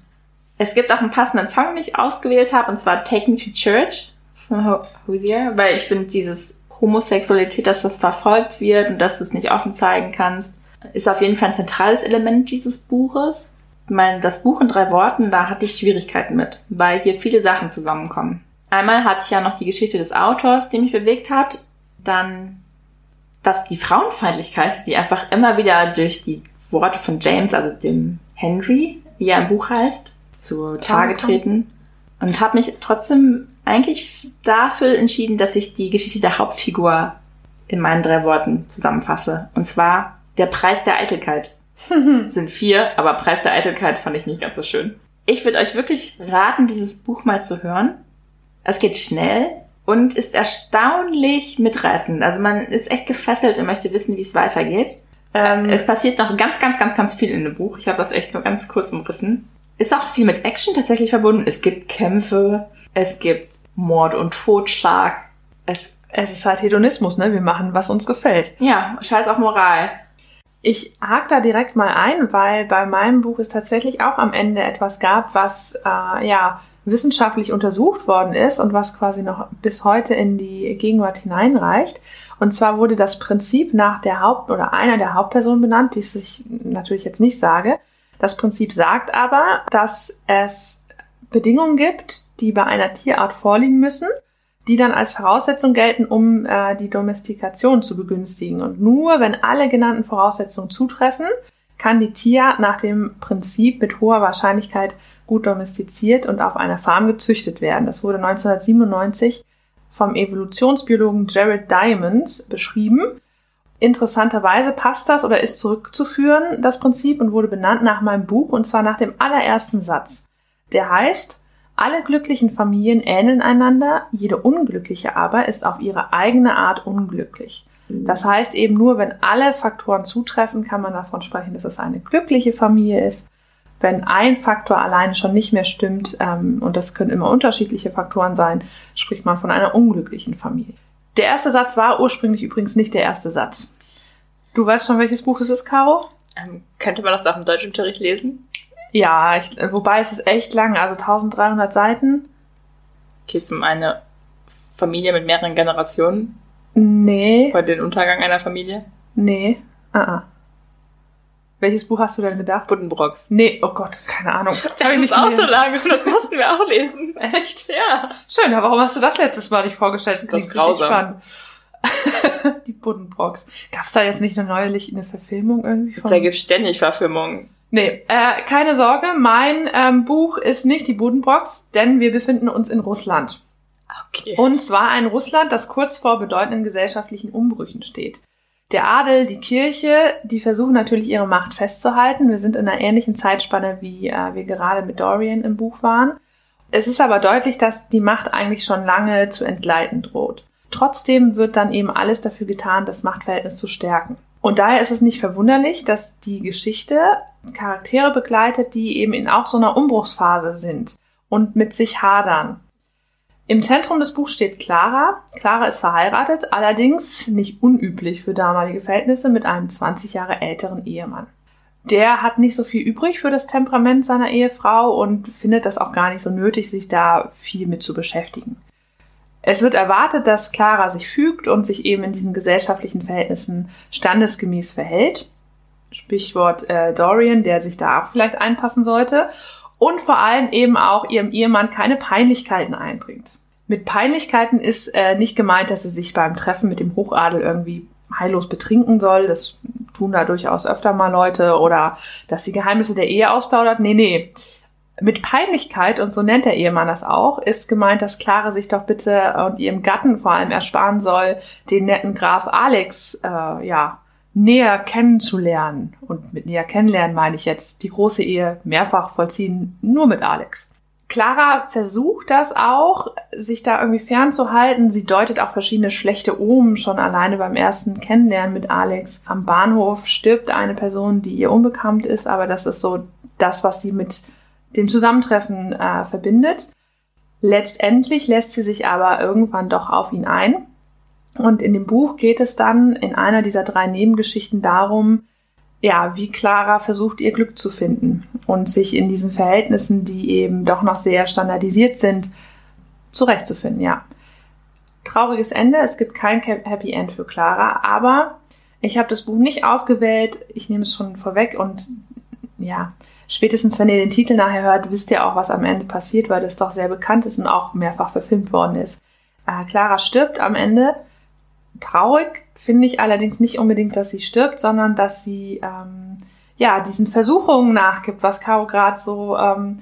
Es gibt auch einen passenden Song, den ich ausgewählt habe, und zwar Take Me to Church von Ho- Hozier, weil ich finde, dieses Homosexualität, dass das verfolgt wird und dass du es nicht offen zeigen kannst, ist auf jeden Fall ein zentrales Element dieses Buches. Ich meine, das Buch in drei Worten, da hatte ich Schwierigkeiten mit, weil hier viele Sachen zusammenkommen. Einmal hatte ich ja noch die Geschichte des Autors, die mich bewegt hat. Dann dass die Frauenfeindlichkeit, die einfach immer wieder durch die Worte von James, also dem Henry, wie er im Buch heißt, zu Tage treten. Und habe mich trotzdem eigentlich dafür entschieden, dass ich die Geschichte der Hauptfigur in meinen drei Worten zusammenfasse. Und zwar der Preis der Eitelkeit. sind vier, aber Preis der Eitelkeit fand ich nicht ganz so schön. Ich würde euch wirklich raten, dieses Buch mal zu hören. Es geht schnell und ist erstaunlich mitreißend. Also man ist echt gefesselt und möchte wissen, wie es weitergeht. Ähm, es passiert noch ganz, ganz, ganz, ganz viel in dem Buch. Ich habe das echt nur ganz kurz umrissen. Ist auch viel mit Action tatsächlich verbunden. Es gibt Kämpfe, es gibt Mord und Totschlag. Es, es ist halt Hedonismus, ne? Wir machen, was uns gefällt. Ja, scheiß auf Moral. Ich hake da direkt mal ein, weil bei meinem Buch es tatsächlich auch am Ende etwas gab, was äh, ja wissenschaftlich untersucht worden ist und was quasi noch bis heute in die Gegenwart hineinreicht. Und zwar wurde das Prinzip nach der Haupt- oder einer der Hauptpersonen benannt, die ich natürlich jetzt nicht sage. Das Prinzip sagt aber, dass es Bedingungen gibt, die bei einer Tierart vorliegen müssen, die dann als Voraussetzung gelten, um äh, die Domestikation zu begünstigen. Und nur wenn alle genannten Voraussetzungen zutreffen, kann die Tierart nach dem Prinzip mit hoher Wahrscheinlichkeit gut domestiziert und auf einer Farm gezüchtet werden. Das wurde 1997 vom Evolutionsbiologen Jared Diamond beschrieben. Interessanterweise passt das oder ist zurückzuführen, das Prinzip, und wurde benannt nach meinem Buch, und zwar nach dem allerersten Satz. Der heißt, alle glücklichen Familien ähneln einander, jede unglückliche aber ist auf ihre eigene Art unglücklich. Das heißt eben nur, wenn alle Faktoren zutreffen, kann man davon sprechen, dass es eine glückliche Familie ist. Wenn ein Faktor alleine schon nicht mehr stimmt, ähm, und das können immer unterschiedliche Faktoren sein, spricht man von einer unglücklichen Familie. Der erste Satz war ursprünglich übrigens nicht der erste Satz. Du weißt schon, welches Buch es ist, Caro? Ähm, könnte man das auch im Deutschunterricht lesen? Ja, ich, wobei es ist echt lang, also 1300 Seiten. Geht es um eine Familie mit mehreren Generationen? Nee. Bei den Untergang einer Familie? Nee. Ah, ah. Welches Buch hast du denn gedacht? Buddenbrocks. Nee, oh Gott, keine Ahnung. Das ist auch so lange und das mussten wir auch lesen. Echt? Ja. Schön, aber warum hast du das letztes Mal nicht vorgestellt? Das ist grausam. Die Buddenbrocks. Gab's da jetzt nicht eine neulich eine Verfilmung irgendwie von? Da gibt's ständig Verfilmungen. Nee, äh, keine Sorge, mein ähm, Buch ist nicht die Buddenbrocks, denn wir befinden uns in Russland. Okay. Und zwar ein Russland, das kurz vor bedeutenden gesellschaftlichen Umbrüchen steht. Der Adel, die Kirche, die versuchen natürlich ihre Macht festzuhalten. Wir sind in einer ähnlichen Zeitspanne, wie äh, wir gerade mit Dorian im Buch waren. Es ist aber deutlich, dass die Macht eigentlich schon lange zu entgleiten droht. Trotzdem wird dann eben alles dafür getan, das Machtverhältnis zu stärken. Und daher ist es nicht verwunderlich, dass die Geschichte Charaktere begleitet, die eben in auch so einer Umbruchsphase sind und mit sich hadern. Im Zentrum des Buchs steht Clara. Clara ist verheiratet, allerdings nicht unüblich für damalige Verhältnisse mit einem 20 Jahre älteren Ehemann. Der hat nicht so viel übrig für das Temperament seiner Ehefrau und findet das auch gar nicht so nötig, sich da viel mit zu beschäftigen. Es wird erwartet, dass Clara sich fügt und sich eben in diesen gesellschaftlichen Verhältnissen standesgemäß verhält. Sprichwort äh, Dorian, der sich da auch vielleicht einpassen sollte. Und vor allem eben auch ihrem Ehemann keine Peinlichkeiten einbringt. Mit Peinlichkeiten ist äh, nicht gemeint, dass sie sich beim Treffen mit dem Hochadel irgendwie heillos betrinken soll. Das tun da durchaus öfter mal Leute. Oder dass sie Geheimnisse der Ehe ausplaudert. Nee, nee. Mit Peinlichkeit, und so nennt der Ehemann das auch, ist gemeint, dass Clara sich doch bitte und ihrem Gatten vor allem ersparen soll, den netten Graf Alex, äh, ja, näher kennenzulernen. Und mit näher kennenlernen meine ich jetzt die große Ehe mehrfach vollziehen, nur mit Alex. Clara versucht das auch, sich da irgendwie fernzuhalten. Sie deutet auch verschiedene schlechte Omen schon alleine beim ersten Kennenlernen mit Alex. Am Bahnhof stirbt eine Person, die ihr unbekannt ist, aber das ist so das, was sie mit dem Zusammentreffen äh, verbindet. Letztendlich lässt sie sich aber irgendwann doch auf ihn ein und in dem Buch geht es dann in einer dieser drei Nebengeschichten darum, ja, wie Clara versucht, ihr Glück zu finden und sich in diesen Verhältnissen, die eben doch noch sehr standardisiert sind, zurechtzufinden, ja. Trauriges Ende, es gibt kein Happy End für Clara, aber ich habe das Buch nicht ausgewählt, ich nehme es schon vorweg und ja, spätestens wenn ihr den Titel nachher hört, wisst ihr auch, was am Ende passiert, weil das doch sehr bekannt ist und auch mehrfach verfilmt worden ist. Äh, Clara stirbt am Ende Traurig finde ich allerdings nicht unbedingt, dass sie stirbt, sondern dass sie ähm, ja diesen Versuchungen nachgibt, was Caro gerade so ähm,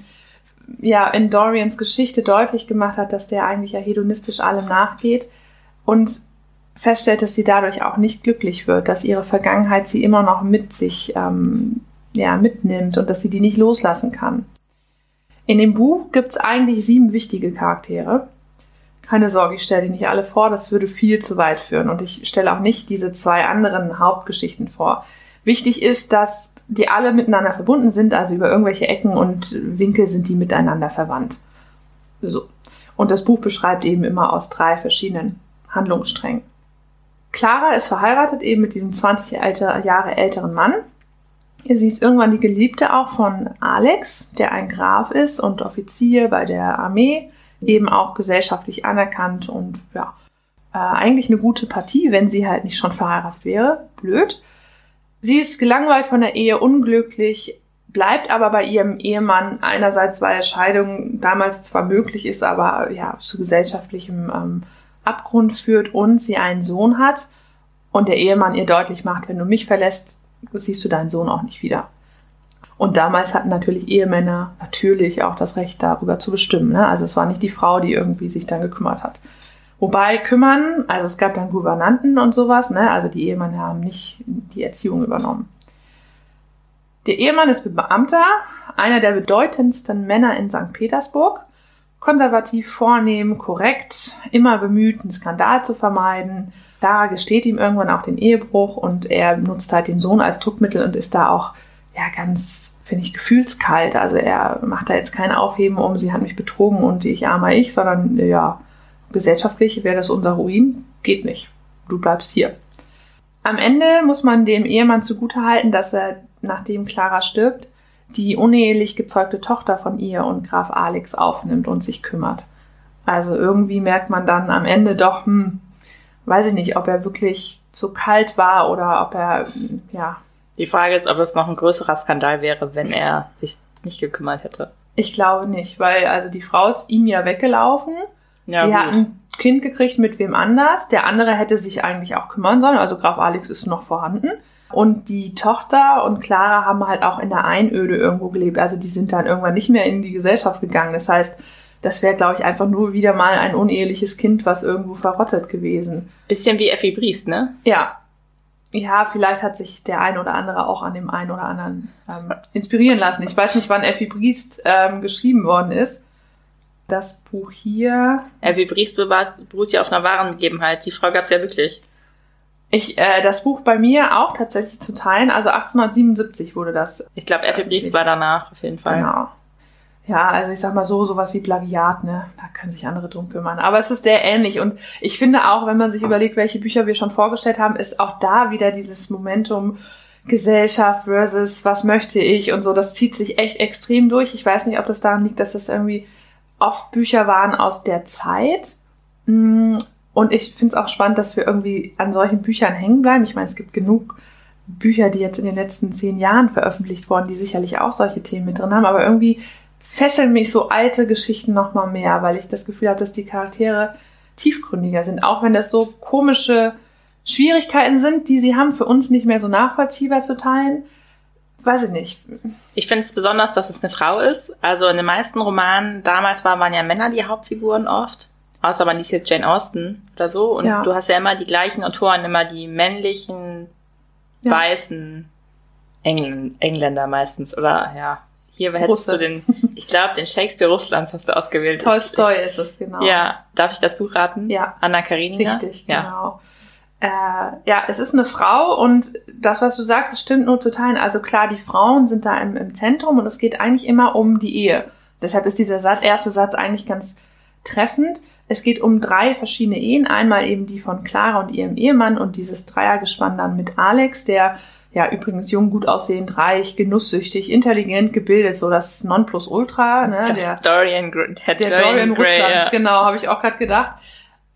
ja in Dorians Geschichte deutlich gemacht hat, dass der eigentlich ja hedonistisch allem nachgeht und feststellt, dass sie dadurch auch nicht glücklich wird, dass ihre Vergangenheit sie immer noch mit sich ähm, ja, mitnimmt und dass sie die nicht loslassen kann. In dem Buch gibt es eigentlich sieben wichtige Charaktere. Keine Sorge, ich stelle die nicht alle vor, das würde viel zu weit führen und ich stelle auch nicht diese zwei anderen Hauptgeschichten vor. Wichtig ist, dass die alle miteinander verbunden sind, also über irgendwelche Ecken und Winkel sind die miteinander verwandt. So. Und das Buch beschreibt eben immer aus drei verschiedenen Handlungssträngen. Clara ist verheiratet eben mit diesem 20 Jahre älteren Mann. Sie ist irgendwann die Geliebte auch von Alex, der ein Graf ist und Offizier bei der Armee, eben auch gesellschaftlich anerkannt und ja, äh, eigentlich eine gute Partie, wenn sie halt nicht schon verheiratet wäre. Blöd. Sie ist gelangweilt von der Ehe, unglücklich, bleibt aber bei ihrem Ehemann einerseits, weil Scheidung damals zwar möglich ist, aber ja zu gesellschaftlichem ähm, Abgrund führt und sie einen Sohn hat und der Ehemann ihr deutlich macht, wenn du mich verlässt, siehst du deinen Sohn auch nicht wieder. Und damals hatten natürlich Ehemänner natürlich auch das Recht darüber zu bestimmen. Ne? Also es war nicht die Frau, die irgendwie sich dann gekümmert hat. Wobei kümmern, also es gab dann Gouvernanten und sowas, ne? also die Ehemänner haben nicht die Erziehung übernommen. Der Ehemann ist Beamter, einer der bedeutendsten Männer in St. Petersburg, konservativ, vornehm, korrekt, immer bemüht, einen Skandal zu vermeiden. Da gesteht ihm irgendwann auch den Ehebruch und er nutzt halt den Sohn als Druckmittel und ist da auch ja ganz, finde ich, gefühlskalt. Also er macht da jetzt kein Aufheben um, sie hat mich betrogen und ich armer ich, sondern ja, gesellschaftlich wäre das unser Ruin, geht nicht. Du bleibst hier. Am Ende muss man dem Ehemann zugutehalten, dass er, nachdem Clara stirbt, die unehelich gezeugte Tochter von ihr und Graf Alex aufnimmt und sich kümmert. Also irgendwie merkt man dann am Ende doch, hm, weiß ich nicht, ob er wirklich so kalt war oder ob er, ja. Die Frage ist, ob es noch ein größerer Skandal wäre, wenn er sich nicht gekümmert hätte. Ich glaube nicht, weil also die Frau ist ihm ja weggelaufen ja, Sie gut. hat ein Kind gekriegt mit wem anders. Der andere hätte sich eigentlich auch kümmern sollen. Also Graf Alex ist noch vorhanden. Und die Tochter und Clara haben halt auch in der Einöde irgendwo gelebt. Also die sind dann irgendwann nicht mehr in die Gesellschaft gegangen. Das heißt, das wäre, glaube ich, einfach nur wieder mal ein uneheliches Kind, was irgendwo verrottet gewesen. Bisschen wie Effi Briest, ne? Ja. Ja, vielleicht hat sich der ein oder andere auch an dem einen oder anderen ähm, inspirieren lassen. Ich weiß nicht, wann Effi Briest ähm, geschrieben worden ist das Buch hier. Elvi Bries beruht ja auf einer wahren Begebenheit. Die Frau gab es ja wirklich. Ich, äh, das Buch bei mir auch tatsächlich zu teilen. Also 1877 wurde das. Ich glaube, Elvi Bries war danach auf jeden Fall. Genau. Ja, also ich sag mal so, sowas wie Plagiat, ne? Da können sich andere drum kümmern. Aber es ist sehr ähnlich. Und ich finde auch, wenn man sich überlegt, welche Bücher wir schon vorgestellt haben, ist auch da wieder dieses Momentum, Gesellschaft versus was möchte ich und so, das zieht sich echt extrem durch. Ich weiß nicht, ob das daran liegt, dass das irgendwie oft Bücher waren aus der Zeit. Mm, und ich finde es auch spannend, dass wir irgendwie an solchen Büchern hängen bleiben. Ich meine, es gibt genug Bücher, die jetzt in den letzten zehn Jahren veröffentlicht wurden, die sicherlich auch solche Themen mit drin haben. Aber irgendwie fesseln mich so alte Geschichten noch mal mehr, weil ich das Gefühl habe, dass die Charaktere tiefgründiger sind. Auch wenn das so komische Schwierigkeiten sind, die sie haben, für uns nicht mehr so nachvollziehbar zu teilen weiß ich nicht. Ich finde es besonders, dass es eine Frau ist. Also in den meisten Romanen, damals waren, waren ja Männer die Hauptfiguren oft. Außer man liest jetzt Jane Austen oder so. Und ja. du hast ja immer die gleichen Autoren, immer die männlichen, ja. weißen Engl Engländer meistens. Oder ja, hier hättest Russe. du den, ich glaube, den Shakespeare Russlands hast du ausgewählt. Tolstoi ist es, genau. Ja, darf ich das Buch raten? Ja. Anna Karenina? Richtig, ja. genau. Äh, ja, es ist eine Frau und das, was du sagst, es stimmt nur zu teilen. Also klar, die Frauen sind da im, im Zentrum und es geht eigentlich immer um die Ehe. Deshalb ist dieser Satz, erste Satz eigentlich ganz treffend. Es geht um drei verschiedene Ehen. Einmal eben die von Clara und ihrem Ehemann und dieses Dreiergespann dann mit Alex, der ja übrigens jung, gut aussehend, reich, genusssüchtig, intelligent, gebildet, so das Nonplusultra. Ne? Das der Dorian, der Dorian, Dorian Russlands, ja. genau, habe ich auch gerade gedacht.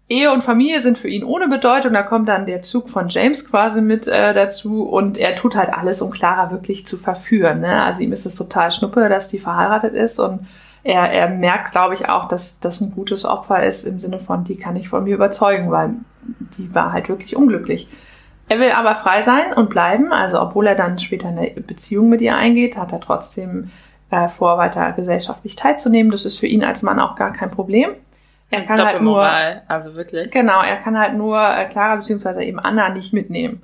Ehe und Familie sind für ihn ohne Bedeutung. Da kommt dann der Zug von James quasi mit äh, dazu und er tut halt alles, um Clara wirklich zu verführen. Ne? Also ihm ist es total schnuppe, dass die verheiratet ist und er, er merkt, glaube ich, auch, dass das ein gutes Opfer ist im Sinne von, die kann ich von mir überzeugen, weil die war halt wirklich unglücklich. Er will aber frei sein und bleiben. Also obwohl er dann später eine Beziehung mit ihr eingeht, hat er trotzdem äh, vor, weiter gesellschaftlich teilzunehmen. Das ist für ihn als Mann auch gar kein Problem. Er kann halt nur, also wirklich. Genau, er kann halt nur äh, Clara bzw. eben Anna nicht mitnehmen.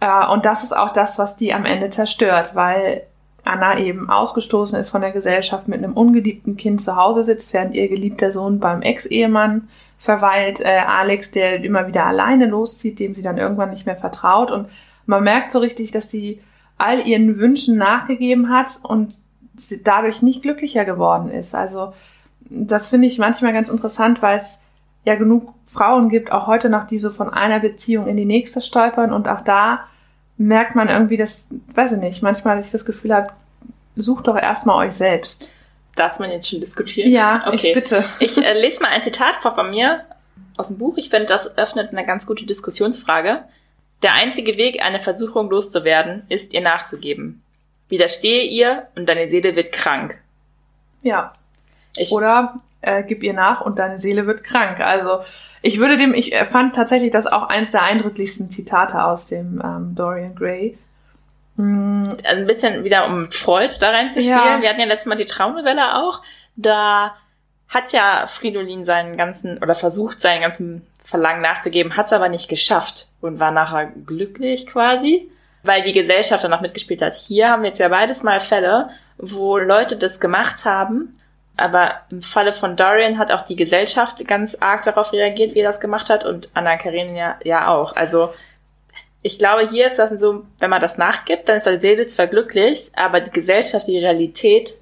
Äh, und das ist auch das, was die am Ende zerstört, weil Anna eben ausgestoßen ist von der Gesellschaft mit einem ungeliebten Kind zu Hause sitzt, während ihr geliebter Sohn beim Ex-Ehemann verweilt. Äh, Alex, der immer wieder alleine loszieht, dem sie dann irgendwann nicht mehr vertraut. Und man merkt so richtig, dass sie all ihren Wünschen nachgegeben hat und dadurch nicht glücklicher geworden ist. Also das finde ich manchmal ganz interessant, weil es ja genug Frauen gibt, auch heute noch, die so von einer Beziehung in die nächste stolpern und auch da merkt man irgendwie, dass, weiß ich nicht, manchmal ich das Gefühl habe, sucht doch erstmal euch selbst. Darf man jetzt schon diskutieren? Ja, okay. ich bitte. Ich äh, lese mal ein Zitat vor von mir aus dem Buch. Ich finde, das öffnet eine ganz gute Diskussionsfrage. Der einzige Weg, eine Versuchung loszuwerden, ist ihr nachzugeben. Widerstehe ihr und deine Seele wird krank. Ja. Ich Oder äh, gib ihr nach und deine Seele wird krank. Also ich würde dem, ich fand tatsächlich das auch eins der eindrücklichsten Zitate aus dem ähm, Dorian Gray. Mm. Also ein bisschen wieder um Freud da reinzuspielen. Ja. Wir hatten ja letztes Mal die Traumnovelle auch. Da hat ja Fridolin seinen ganzen, oder versucht seinen ganzen Verlangen nachzugeben, hat es aber nicht geschafft und war nachher glücklich quasi, weil die Gesellschaft dann noch mitgespielt hat. Hier haben wir jetzt ja beides mal Fälle, wo Leute das gemacht haben aber im Falle von Dorian hat auch die Gesellschaft ganz arg darauf reagiert, wie er das gemacht hat und Anna Karenina ja auch. Also ich glaube, hier ist das so, wenn man das nachgibt, dann ist die Seele zwar glücklich, aber die Gesellschaft, die Realität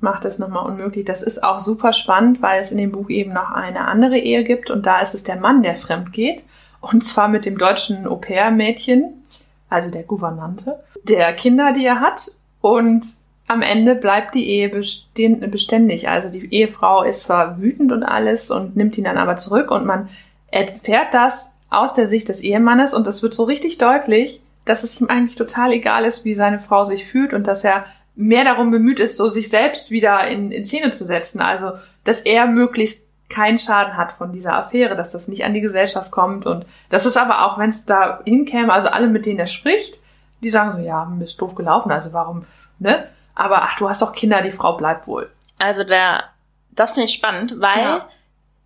macht es nochmal unmöglich. Das ist auch super spannend, weil es in dem Buch eben noch eine andere Ehe gibt und da ist es der Mann, der fremd geht. Und zwar mit dem deutschen Au-pair-Mädchen, also der Gouvernante, der Kinder, die er hat. Und am Ende bleibt die Ehe beständig. Also die Ehefrau ist zwar wütend und alles und nimmt ihn dann aber zurück und man erfährt das aus der Sicht des Ehemannes und es wird so richtig deutlich, dass es ihm eigentlich total egal ist, wie seine Frau sich fühlt und dass er mehr darum bemüht ist, so sich selbst wieder in, in Szene zu setzen. Also, dass er möglichst keinen Schaden hat von dieser Affäre, dass das nicht an die Gesellschaft kommt und das ist aber auch, wenn es da hinkäme, also alle, mit denen er spricht, die sagen so, ja, ist doof gelaufen, also warum, ne? Aber ach, du hast doch Kinder, die Frau bleibt wohl. Also der, das finde ich spannend, weil ja.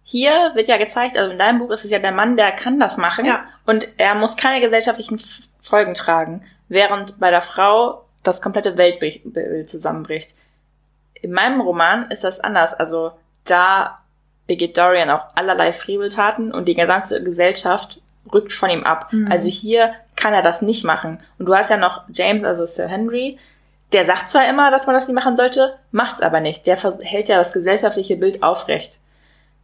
hier wird ja gezeigt, also in deinem Buch ist es ja der Mann, der kann das machen ja. und er muss keine gesellschaftlichen Folgen tragen, während bei der Frau das komplette Weltbild zusammenbricht. In meinem Roman ist das anders. Also da begeht Dorian auch allerlei Freveltaten und die gesamte Gesellschaft rückt von ihm ab. Mhm. Also hier kann er das nicht machen. Und du hast ja noch James, also Sir Henry, der sagt zwar immer, dass man das nicht machen sollte, macht's aber nicht. Der hält ja das gesellschaftliche Bild aufrecht.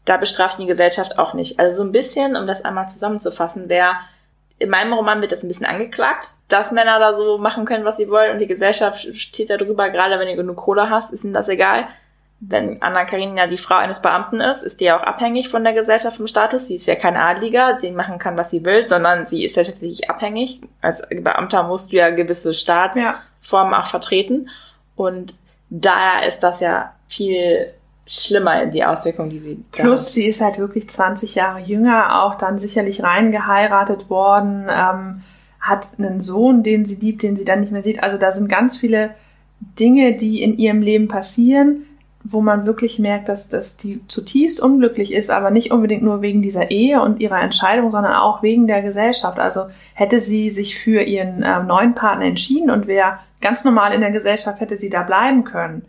Da bestraft die Gesellschaft auch nicht. Also so ein bisschen, um das einmal zusammenzufassen, der in meinem Roman wird das ein bisschen angeklagt, dass Männer da so machen können, was sie wollen und die Gesellschaft steht da drüber, gerade wenn du genug Kohle hast, ist ihnen das egal. Wenn Anna Karenina die Frau eines Beamten ist, ist die ja auch abhängig von der Gesellschaft vom Status. Sie ist ja kein Adliger, die machen kann, was sie will, sondern sie ist ja tatsächlich abhängig. Als Beamter musst du ja gewisse Staats- ja. Formen auch vertreten. Und daher ist das ja viel schlimmer, die Auswirkungen, die sie Plus, sie ist halt wirklich 20 Jahre jünger, auch dann sicherlich reingeheiratet worden, ähm, hat einen Sohn, den sie liebt, den sie dann nicht mehr sieht. Also da sind ganz viele Dinge, die in ihrem Leben passieren, wo man wirklich merkt, dass, dass die zutiefst unglücklich ist, aber nicht unbedingt nur wegen dieser Ehe und ihrer Entscheidung, sondern auch wegen der Gesellschaft. Also hätte sie sich für ihren äh, neuen Partner entschieden und wäre ganz normal in der Gesellschaft, hätte sie da bleiben können,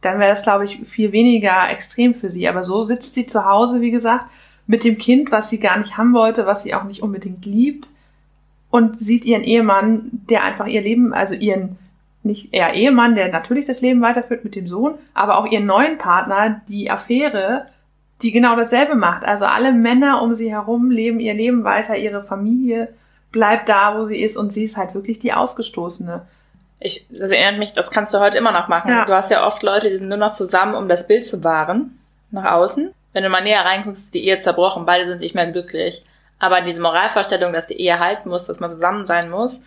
dann wäre das, glaube ich, viel weniger extrem für sie. Aber so sitzt sie zu Hause, wie gesagt, mit dem Kind, was sie gar nicht haben wollte, was sie auch nicht unbedingt liebt und sieht ihren Ehemann, der einfach ihr Leben, also ihren nicht eher Ehemann, der natürlich das Leben weiterführt mit dem Sohn, aber auch ihren neuen Partner, die Affäre, die genau dasselbe macht. Also alle Männer um sie herum leben ihr Leben weiter, ihre Familie bleibt da, wo sie ist und sie ist halt wirklich die Ausgestoßene. Ich, das erinnert mich, das kannst du heute immer noch machen. Ja. Du hast ja oft Leute, die sind nur noch zusammen, um das Bild zu wahren, nach außen. Wenn du mal näher reinguckst, ist die Ehe zerbrochen, beide sind nicht mehr glücklich. Aber diese Moralvorstellung, dass die Ehe halten muss, dass man zusammen sein muss,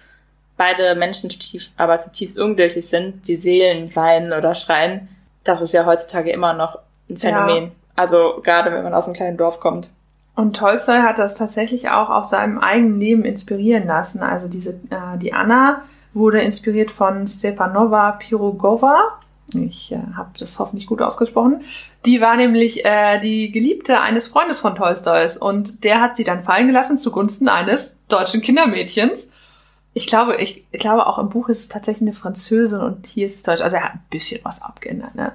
beide Menschen tief, aber zutiefst unglücklich sind, die Seelen weinen oder schreien, das ist ja heutzutage immer noch ein Phänomen. Ja. Also gerade wenn man aus einem kleinen Dorf kommt. Und Tolstoi hat das tatsächlich auch auf seinem eigenen Leben inspirieren lassen. Also diese, äh, die Anna wurde inspiriert von Stepanova Pirogova. Ich äh, habe das hoffentlich gut ausgesprochen. Die war nämlich äh, die Geliebte eines Freundes von Tolstois und der hat sie dann fallen gelassen zugunsten eines deutschen Kindermädchens. Ich glaube, ich, ich glaube auch im Buch ist es tatsächlich eine Französin und hier ist es Deutsch. Also er hat ein bisschen was abgeändert. Ne?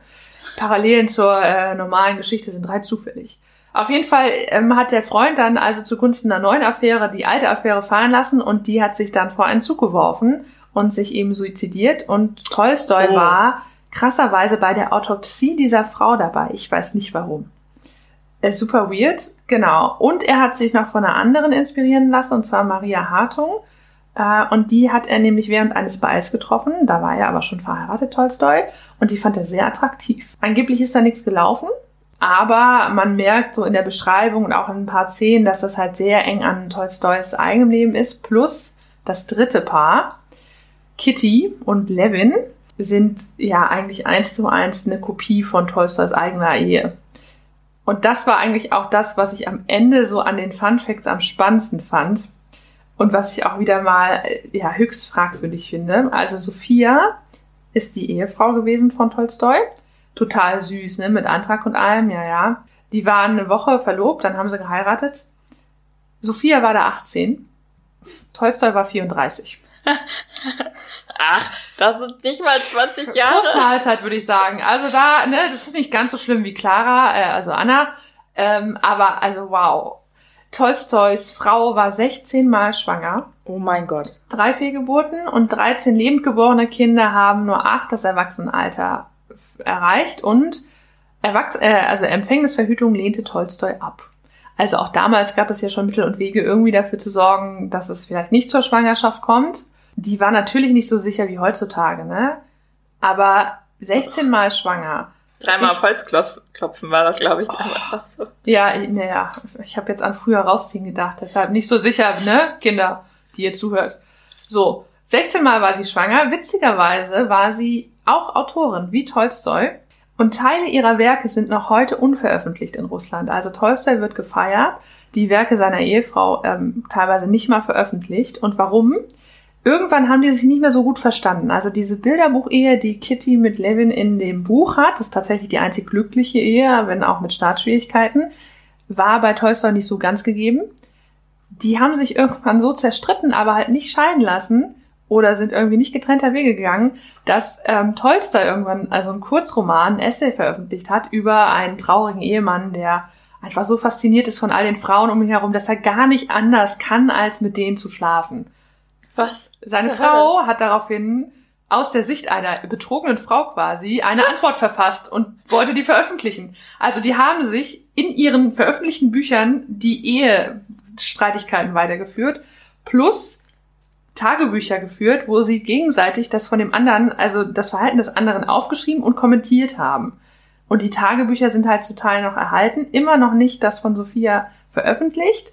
Parallelen zur äh, normalen Geschichte sind rein zufällig. Auf jeden Fall ähm, hat der Freund dann also zugunsten einer neuen Affäre die alte Affäre fallen lassen und die hat sich dann vor einen Zug geworfen und sich eben suizidiert und Tolstoi Oh. war krasserweise bei der Autopsie dieser Frau dabei. Ich weiß nicht warum. Äh, super weird, genau. Und er hat sich noch von einer anderen inspirieren lassen, und zwar Maria Hartung. Äh, und die hat er nämlich während eines Balls getroffen. Da war er aber schon verheiratet, Tolstoi. Und die fand er sehr attraktiv. Angeblich ist da nichts gelaufen. Aber man merkt so in der Beschreibung und auch in ein paar Szenen, dass das halt sehr eng an Tolstois eigenem Leben ist. Plus das dritte Paar, Kitty und Levin, sind ja eigentlich eins zu eins eine Kopie von Tolstois eigener Ehe. Und das war eigentlich auch das, was ich am Ende so an den Fun Facts am spannendsten fand. Und was ich auch wieder mal äh, ja, höchst fragwürdig finde. Also Sophia ist die Ehefrau gewesen von Tolstoi. Total süß, ne? Mit Antrag und allem, ja, ja. Die waren eine Woche verlobt, dann haben sie geheiratet. Sophia war da 18. Tolstoi war 34. Ach, das sind nicht mal 20 Jahre. Postmahlzeit würde ich sagen. Also da, ne, das ist nicht ganz so schlimm wie Clara, äh, also Anna. Ähm, aber also wow. Tolstois Frau war 16 Mal schwanger. Oh mein Gott. Drei Fehlgeburten und 13 lebend geborene Kinder haben nur acht das Erwachsenenalter erreicht und Erwachs äh, also Empfängnisverhütung lehnte Tolstoi ab. Also auch damals gab es ja schon Mittel und Wege, irgendwie dafür zu sorgen, dass es vielleicht nicht zur Schwangerschaft kommt. Die war natürlich nicht so sicher wie heutzutage, ne? Aber 16 Mal schwanger. Dreimal auf Holz klopf- klopfen war das, glaube ich, damals auch so. Ja, naja, ich habe jetzt an früher rausziehen gedacht, deshalb nicht so sicher, ne, Kinder, die ihr zuhört. So, 16 Mal war sie schwanger. Witzigerweise war sie auch Autorin, wie Tolstoi. Und Teile ihrer Werke sind noch heute unveröffentlicht in Russland. Also Tolstoi wird gefeiert, die Werke seiner Ehefrau ähm, teilweise nicht mal veröffentlicht. Und warum? Irgendwann haben die sich nicht mehr so gut verstanden. Also diese Bilderbuchehe, die Kitty mit Levin in dem Buch hat, ist tatsächlich die einzig glückliche Ehe, wenn auch mit Startschwierigkeiten, war bei Tolstoi nicht so ganz gegeben. Die haben sich irgendwann so zerstritten, aber halt nicht scheiden lassen oder sind irgendwie nicht getrennter Wege gegangen, dass ähm, Tolstoi irgendwann also einen Kurzroman, ein Essay veröffentlicht hat über einen traurigen Ehemann, der einfach so fasziniert ist von all den Frauen um ihn herum, dass er gar nicht anders kann, als mit denen zu schlafen. Was? Seine Frau hat daraufhin aus der Sicht einer betrogenen Frau quasi eine Antwort verfasst und wollte die veröffentlichen. Also die haben sich in ihren veröffentlichten Büchern die Ehestreitigkeiten weitergeführt, plus Tagebücher geführt, wo sie gegenseitig das von dem anderen, also das Verhalten des anderen aufgeschrieben und kommentiert haben. Und die Tagebücher sind halt zu Teil noch erhalten, immer noch nicht das von Sophia veröffentlicht,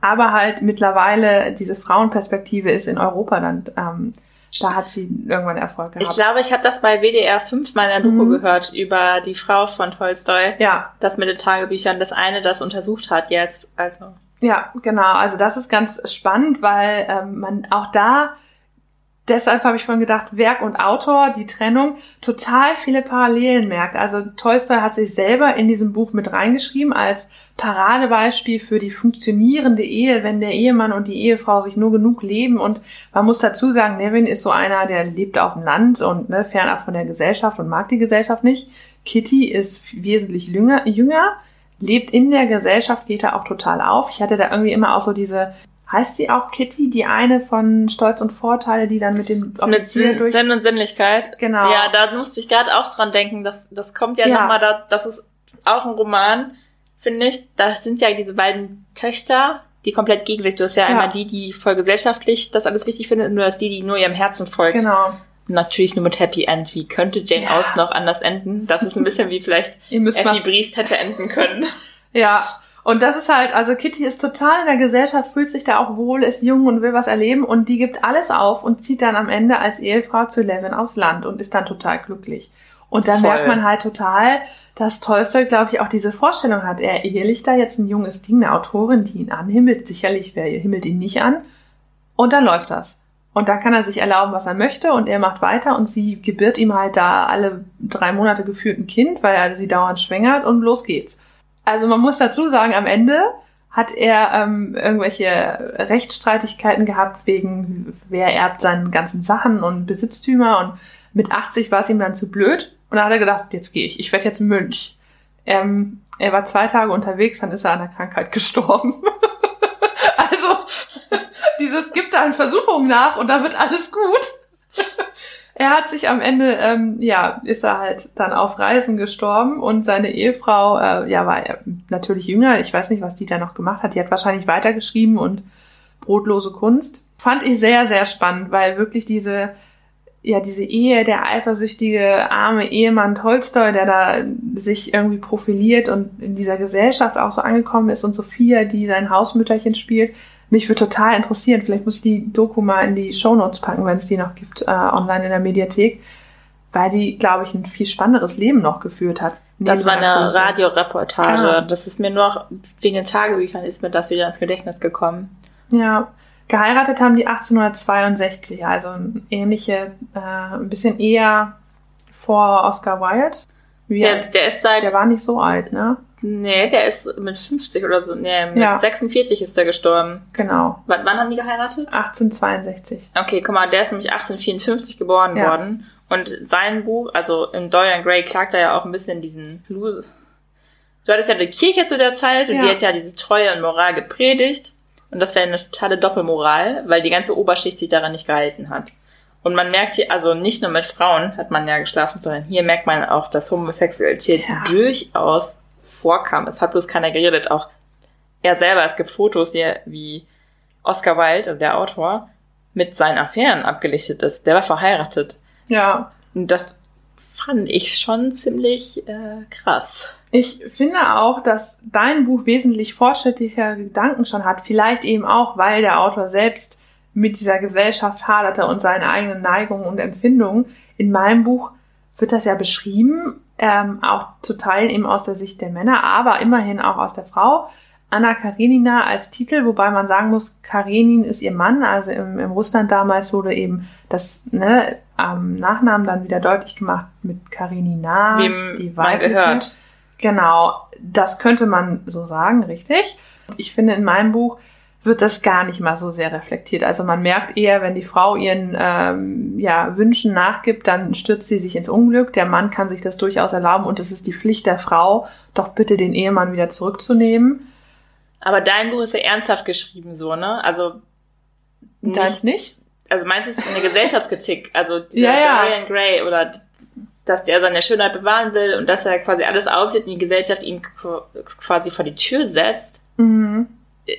aber halt mittlerweile diese Frauenperspektive ist in Europa dann, ähm, da hat sie irgendwann Erfolg gehabt. Ich glaube, ich habe das bei WDR 5 mal in der Doku Mhm. gehört über die Frau von Tolstoi, ja, das mit den Tagebüchern, das eine, das untersucht hat jetzt. Also ja, genau. Also das ist ganz spannend, weil ähm, man auch da, deshalb habe ich vorhin gedacht, Werk und Autor, die Trennung, total viele Parallelen merkt. Also Tolstoi hat sich selber in diesem Buch mit reingeschrieben als Paradebeispiel für die funktionierende Ehe, wenn der Ehemann und die Ehefrau sich nur genug leben. Und man muss dazu sagen, Nevin ist so einer, der lebt auf dem Land und ne, fernab von der Gesellschaft und mag die Gesellschaft nicht. Kitty ist wesentlich jünger, jünger lebt in der Gesellschaft, geht da auch total auf. Ich hatte da irgendwie immer auch so diese, heißt sie auch Kitty, die eine von Stolz und Vorteile, die dann mit dem mit Offizier Sinn, durch... Sinn und Sinnlichkeit. Genau. Ja, da musste ich gerade auch dran denken. Das, das kommt ja, Ja. nochmal da, das ist auch ein Roman, finde ich. Da sind ja diese beiden Töchter, die komplett gegen sich. Du hast ja, Ja. einmal die, die voll gesellschaftlich das alles wichtig findet, und du hast die, die nur ihrem Herzen folgt. Genau. Natürlich nur mit Happy End. Wie könnte Jane Ja. Austen noch anders enden? Das ist ein bisschen wie vielleicht Effie Briest hätte enden können. ja. Und das ist halt, also Kitty ist total in der Gesellschaft, fühlt sich da auch wohl, ist jung und will was erleben und die gibt alles auf und zieht dann am Ende als Ehefrau zu Levin aufs Land und ist dann total glücklich. Und dann Voll. merkt man halt total, dass Tolstoi, glaube ich, auch diese Vorstellung hat. Er ehelich da jetzt ein junges Ding, eine Autorin, die ihn anhimmelt. Sicherlich, wer himmelt ihn nicht an. Und dann läuft das. Und da kann er sich erlauben, was er möchte und er macht weiter und sie gebiert ihm halt da alle drei Monate geführt ein Kind, weil er sie dauernd schwängert und los geht's. Also man muss dazu sagen, am Ende hat er ähm, irgendwelche Rechtsstreitigkeiten gehabt wegen, wer erbt seinen ganzen Sachen und Besitztümer und mit 80 war es ihm dann zu blöd und da hat er gedacht, jetzt gehe ich, ich werde jetzt Mönch. Ähm, er war zwei Tage unterwegs, dann ist er an der Krankheit gestorben. also dieses gibt da eine Versuchung nach und da wird alles gut. Er hat sich am Ende, ähm, ja, ist er halt dann auf Reisen gestorben und seine Ehefrau, äh, ja, war natürlich jünger. Ich weiß nicht, was die da noch gemacht hat. Die hat wahrscheinlich weitergeschrieben und brotlose Kunst. Fand ich sehr, sehr spannend, weil wirklich diese, ja, diese Ehe, der eifersüchtige arme Ehemann Tolstoi, der da sich irgendwie profiliert und in dieser Gesellschaft auch so angekommen ist und Sophia, die sein Hausmütterchen spielt, mich würde total interessieren. Vielleicht muss ich die Doku mal in die Shownotes packen, wenn es die noch gibt, äh, online in der Mediathek. Weil die, glaube ich, ein viel spannenderes Leben noch geführt hat. Das war eine Größe. Radioreportage. Ja. Das ist mir nur wegen den Tagebüchern ist mir das wieder ins Gedächtnis gekommen. Ja. Geheiratet haben die 1862, also ein ähnliche, äh, ein bisschen eher vor Oscar Wilde. Wie ja, der ist seit. Der war nicht so alt, ne? Nee, der ist mit 50 oder so. Nee, mit ja. 46 ist der gestorben. Genau. W wann haben die geheiratet? 1862. Okay, guck mal, der ist nämlich 1854 geboren ja. worden. Und sein Buch, also in Dorian Gray, klagt er ja auch ein bisschen diesen Lose. Du hattest ja die Kirche zu der Zeit und die hat ja diese Treue und Moral gepredigt. Und das wäre eine totale Doppelmoral, weil die ganze Oberschicht sich daran nicht gehalten hat. Und man merkt hier, also nicht nur mit Frauen hat man ja geschlafen, sondern hier merkt man auch, dass Homosexualität ja. durchaus vorkam. Es hat bloß keiner geredet. Auch er selber, es gibt Fotos, die, wie Oscar Wilde, also der Autor, mit seinen Affären abgelichtet ist. Der war verheiratet. Ja. Und das fand ich schon ziemlich äh, krass. Ich finde auch, dass dein Buch wesentlich fortschrittlicher Gedanken schon hat. Vielleicht eben auch, weil der Autor selbst mit dieser Gesellschaft haderte und seine eigenen Neigungen und Empfindungen. In meinem Buch wird das ja beschrieben ähm, auch zu teilen eben aus der Sicht der Männer, aber immerhin auch aus der Frau. Anna Karenina als Titel, wobei man sagen muss, Karenin ist ihr Mann, also im, im Russland damals wurde eben das ne, am Nachnamen dann wieder deutlich gemacht mit Karenina, Wem die weibliche. Gehört. Genau, das könnte man so sagen, richtig. Ich finde in meinem Buch wird das gar nicht mal so sehr reflektiert. Also man merkt eher, wenn die Frau ihren ähm, ja, Wünschen nachgibt, dann stürzt sie sich ins Unglück. Der Mann kann sich das durchaus erlauben und es ist die Pflicht der Frau, doch bitte den Ehemann wieder zurückzunehmen. Aber dein Buch ist ja ernsthaft geschrieben, so, ne? Also nicht, Deins nicht? Also meinst du, es ist eine Gesellschaftskritik? Also dieser ja, ja. Dorian Gray oder dass der seine Schönheit bewahren will und dass er quasi alles auflädt und die Gesellschaft ihn quasi vor die Tür setzt. Mhm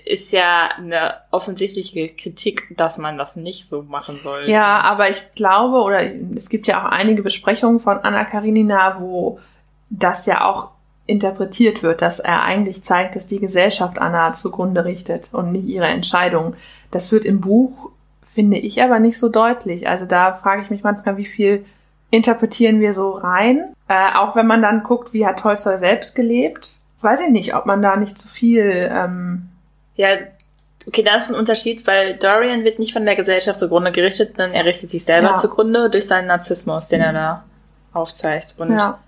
ist ja eine offensichtliche Kritik, dass man das nicht so machen soll. Ja, aber ich glaube, oder es gibt ja auch einige Besprechungen von Anna Karinina, wo das ja auch interpretiert wird, dass er eigentlich zeigt, dass die Gesellschaft Anna zugrunde richtet und nicht ihre Entscheidung. Das wird im Buch, finde ich, aber nicht so deutlich. Also da frage ich mich manchmal, wie viel interpretieren wir so rein. Äh, auch wenn man dann guckt, wie hat Tolstoi selbst gelebt. Weiß ich nicht, ob man da nicht zu viel ähm, ja, okay, da ist ein Unterschied, weil Dorian wird nicht von der Gesellschaft zugrunde gerichtet, sondern er richtet sich selber ja. zugrunde durch seinen Narzissmus, den mhm. er da aufzeigt. Und ja.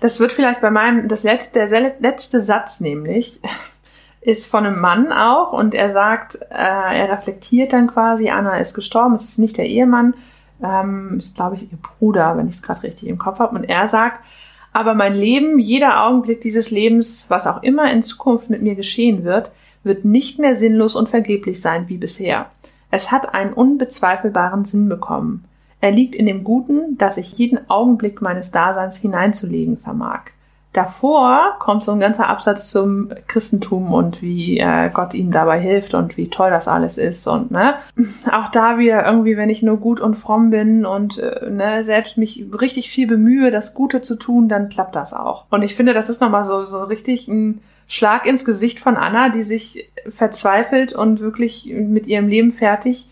Das wird vielleicht bei meinem, das letzte, der letzte Satz nämlich, ist von einem Mann auch und er sagt, äh, er reflektiert dann quasi, Anna ist gestorben, es ist nicht der Ehemann, ähm, ist glaube ich ihr Bruder, wenn ich es gerade richtig im Kopf habe. Und er sagt, aber mein Leben, jeder Augenblick dieses Lebens, was auch immer in Zukunft mit mir geschehen wird, wird nicht mehr sinnlos und vergeblich sein wie bisher. Es hat einen unbezweifelbaren Sinn bekommen. Er liegt in dem Guten, das ich jeden Augenblick meines Daseins hineinzulegen vermag. Davor kommt so ein ganzer Absatz zum Christentum und wie äh, Gott ihm dabei hilft und wie toll das alles ist und ne auch da wieder irgendwie, wenn ich nur gut und fromm bin und äh, ne selbst mich richtig viel bemühe, das Gute zu tun, dann klappt das auch. Und ich finde, das ist nochmal so so richtig ein Schlag ins Gesicht von Anna, die sich verzweifelt und wirklich mit ihrem Leben fertig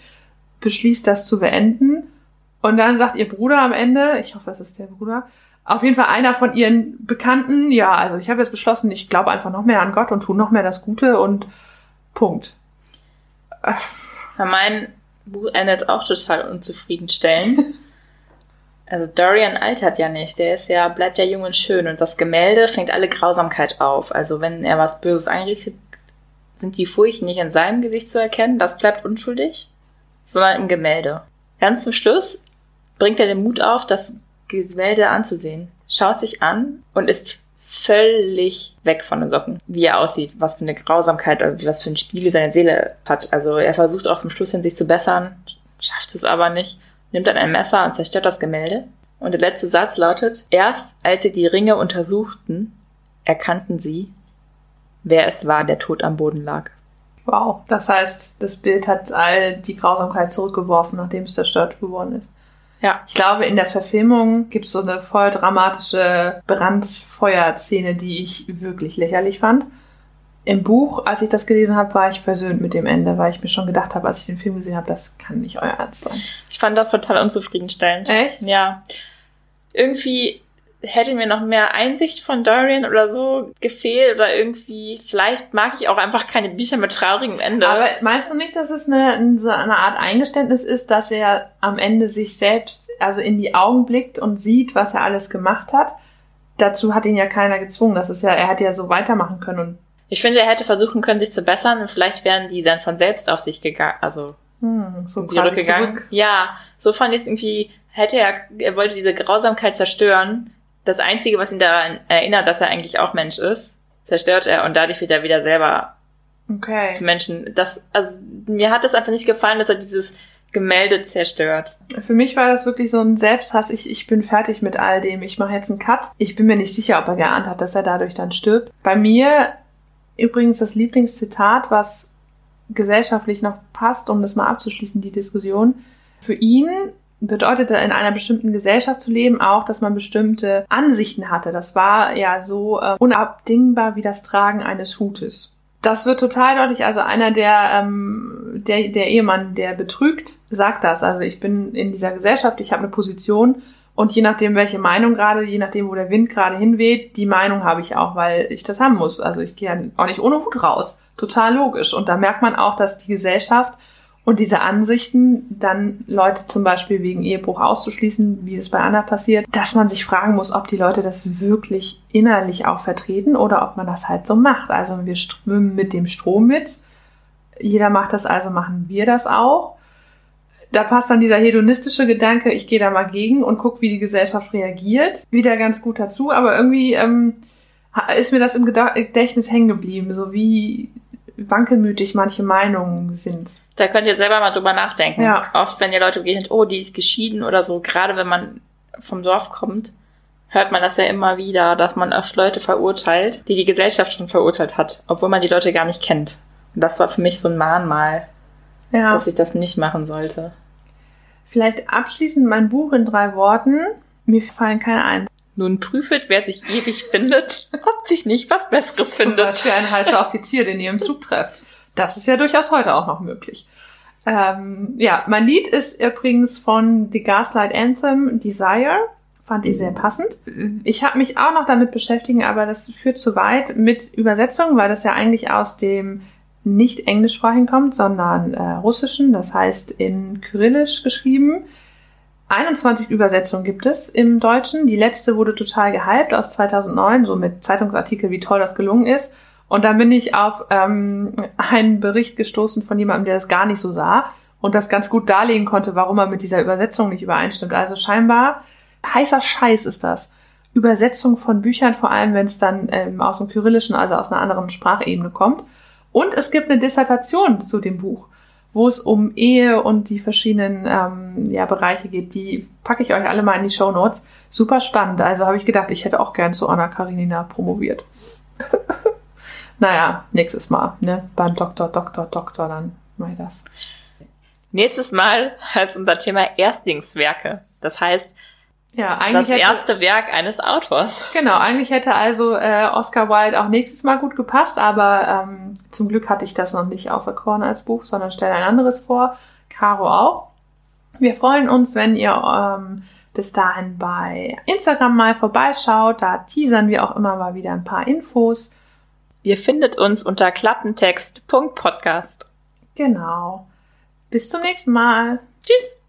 beschließt, das zu beenden. Und dann sagt ihr Bruder am Ende, ich hoffe, es ist der Bruder, auf jeden Fall einer von ihren Bekannten, ja, also ich habe jetzt beschlossen, ich glaube einfach noch mehr an Gott und tue noch mehr das Gute und Punkt. Ja, mein Buch endet auch total unzufriedenstellend. also Dorian altert ja nicht, der ist ja, bleibt ja jung und schön und das Gemälde fängt alle Grausamkeit auf. Also wenn er was Böses einrichtet, sind die Furchen nicht in seinem Gesicht zu erkennen, das bleibt unschuldig, sondern im Gemälde. Ganz zum Schluss bringt er den Mut auf, das Gemälde anzusehen, schaut sich an und ist völlig weg von den Socken, wie er aussieht, was für eine Grausamkeit oder was für ein Spiel seine Seele hat. Also er versucht auch zum Schluss hin sich zu bessern, schafft es aber nicht, nimmt dann ein Messer und zerstört das Gemälde. Und der letzte Satz lautet, erst als sie die Ringe untersuchten, erkannten sie, wer es war, der tot am Boden lag. Wow, das heißt, das Bild hat all die Grausamkeit zurückgeworfen, nachdem es zerstört geworden ist. Ja. Ich glaube, in der Verfilmung gibt es so eine voll dramatische Brandfeuerszene, die ich wirklich lächerlich fand. Im Buch, als ich das gelesen habe, war ich versöhnt mit dem Ende, weil ich mir schon gedacht habe, als ich den Film gesehen habe, das kann nicht euer Ernst sein. Ich fand das total unzufriedenstellend. Echt? Ja. Irgendwie hätte mir noch mehr Einsicht von Dorian oder so gefehlt oder irgendwie, vielleicht mag ich auch einfach keine Bücher mit traurigem Ende. Aber meinst du nicht, dass es eine, eine Art Eingeständnis ist, dass er am Ende sich selbst also in die Augen blickt und sieht, was er alles gemacht hat? Dazu hat ihn ja keiner gezwungen. Das ist ja, er hätte ja so weitermachen können und ich finde, er hätte versuchen können, sich zu bessern und vielleicht wären die dann von selbst auf sich gegangen, also hm, so zurückgegangen. Zurück. Ja, so fand ich es irgendwie, hätte er, er wollte diese Grausamkeit zerstören, das Einzige, was ihn daran erinnert, dass er eigentlich auch Mensch ist, zerstört er und dadurch wird er wieder selber okay. zu Menschen. Das, also, mir hat es einfach nicht gefallen, dass er dieses Gemälde zerstört. Für mich war das wirklich so ein Selbsthass. Ich, ich bin fertig mit all dem. Ich mache jetzt einen Cut. Ich bin mir nicht sicher, ob er geahnt hat, dass er dadurch dann stirbt. Bei mir übrigens das Lieblingszitat, was gesellschaftlich noch passt, um das mal abzuschließen, die Diskussion. Für ihn bedeutete in einer bestimmten Gesellschaft zu leben auch, dass man bestimmte Ansichten hatte. Das war ja so äh, unabdingbar wie das Tragen eines Hutes. Das wird total deutlich. Also einer der, ähm, der, der Ehemann, der betrügt, sagt das. Also ich bin in dieser Gesellschaft, ich habe eine Position und je nachdem, welche Meinung gerade, je nachdem, wo der Wind gerade hinweht, die Meinung habe ich auch, weil ich das haben muss. Also ich gehe ja auch nicht ohne Hut raus. Total logisch. Und da merkt man auch, dass die Gesellschaft und diese Ansichten, dann Leute zum Beispiel wegen Ehebruch auszuschließen, wie es bei Anna passiert, dass man sich fragen muss, ob die Leute das wirklich innerlich auch vertreten oder ob man das halt so macht. Also wir schwimmen mit dem Strom mit. Jeder macht das, also machen wir das auch. Da passt dann dieser hedonistische Gedanke, ich gehe da mal gegen und gucke, wie die Gesellschaft reagiert, wieder ganz gut dazu. Aber irgendwie ähm, ist mir das im Gedächtnis hängen geblieben, so wie wankelmütig manche Meinungen sind. Da könnt ihr selber mal drüber nachdenken. Ja. Oft, wenn ihr Leute begegnet, oh, die ist geschieden oder so, gerade wenn man vom Dorf kommt, hört man das ja immer wieder, dass man oft Leute verurteilt, die die Gesellschaft schon verurteilt hat, obwohl man die Leute gar nicht kennt. Und das war für mich so ein Mahnmal, ja. dass ich das nicht machen sollte. Vielleicht abschließend mein Buch in drei Worten. Mir fallen keine ein. Nun prüfet, wer sich ewig findet, ob sich nicht was Besseres findet. Zum Beispiel ein heißer Offizier, den ihr im Zug trefft. Das ist ja durchaus heute auch noch möglich. Ähm, ja, mein Lied ist übrigens von The Gaslight Anthem Desire. Fand ich sehr passend. Ich habe mich auch noch damit beschäftigt, aber das führt zu weit mit Übersetzung, weil das ja eigentlich aus dem nicht englischsprachigen kommt, sondern äh, russischen, das heißt in Kyrillisch geschrieben. 21 Übersetzungen gibt es im Deutschen. Die letzte wurde total gehypt aus 2009, so mit Zeitungsartikel, wie toll das gelungen ist. Und dann bin ich auf ähm, einen Bericht gestoßen von jemandem, der das gar nicht so sah und das ganz gut darlegen konnte, warum er mit dieser Übersetzung nicht übereinstimmt. Also scheinbar heißer Scheiß ist das. Übersetzung von Büchern, vor allem wenn es dann ähm, aus dem Kyrillischen, also aus einer anderen Sprachebene kommt. Und es gibt eine Dissertation zu dem Buch wo es um Ehe und die verschiedenen ähm, ja, Bereiche geht. Die packe ich euch alle mal in die Show Notes. Super spannend. Also habe ich gedacht, ich hätte auch gern zu Anna Karinina promoviert. naja, nächstes Mal, ne? Beim Doktor, Doktor, Doktor, dann ich das. Nächstes Mal heißt unser Thema Erstlingswerke. Das heißt, ja, eigentlich das erste hätte, Werk eines Autors. Genau, eigentlich hätte also äh, Oscar Wilde auch nächstes Mal gut gepasst, aber ähm, zum Glück hatte ich das noch nicht außer Korn als Buch, sondern stelle ein anderes vor. Caro auch. Wir freuen uns, wenn ihr ähm, bis dahin bei Instagram mal vorbeischaut. Da teasern wir auch immer mal wieder ein paar Infos. Ihr findet uns unter klappentext.podcast. Genau. Bis zum nächsten Mal. Tschüss.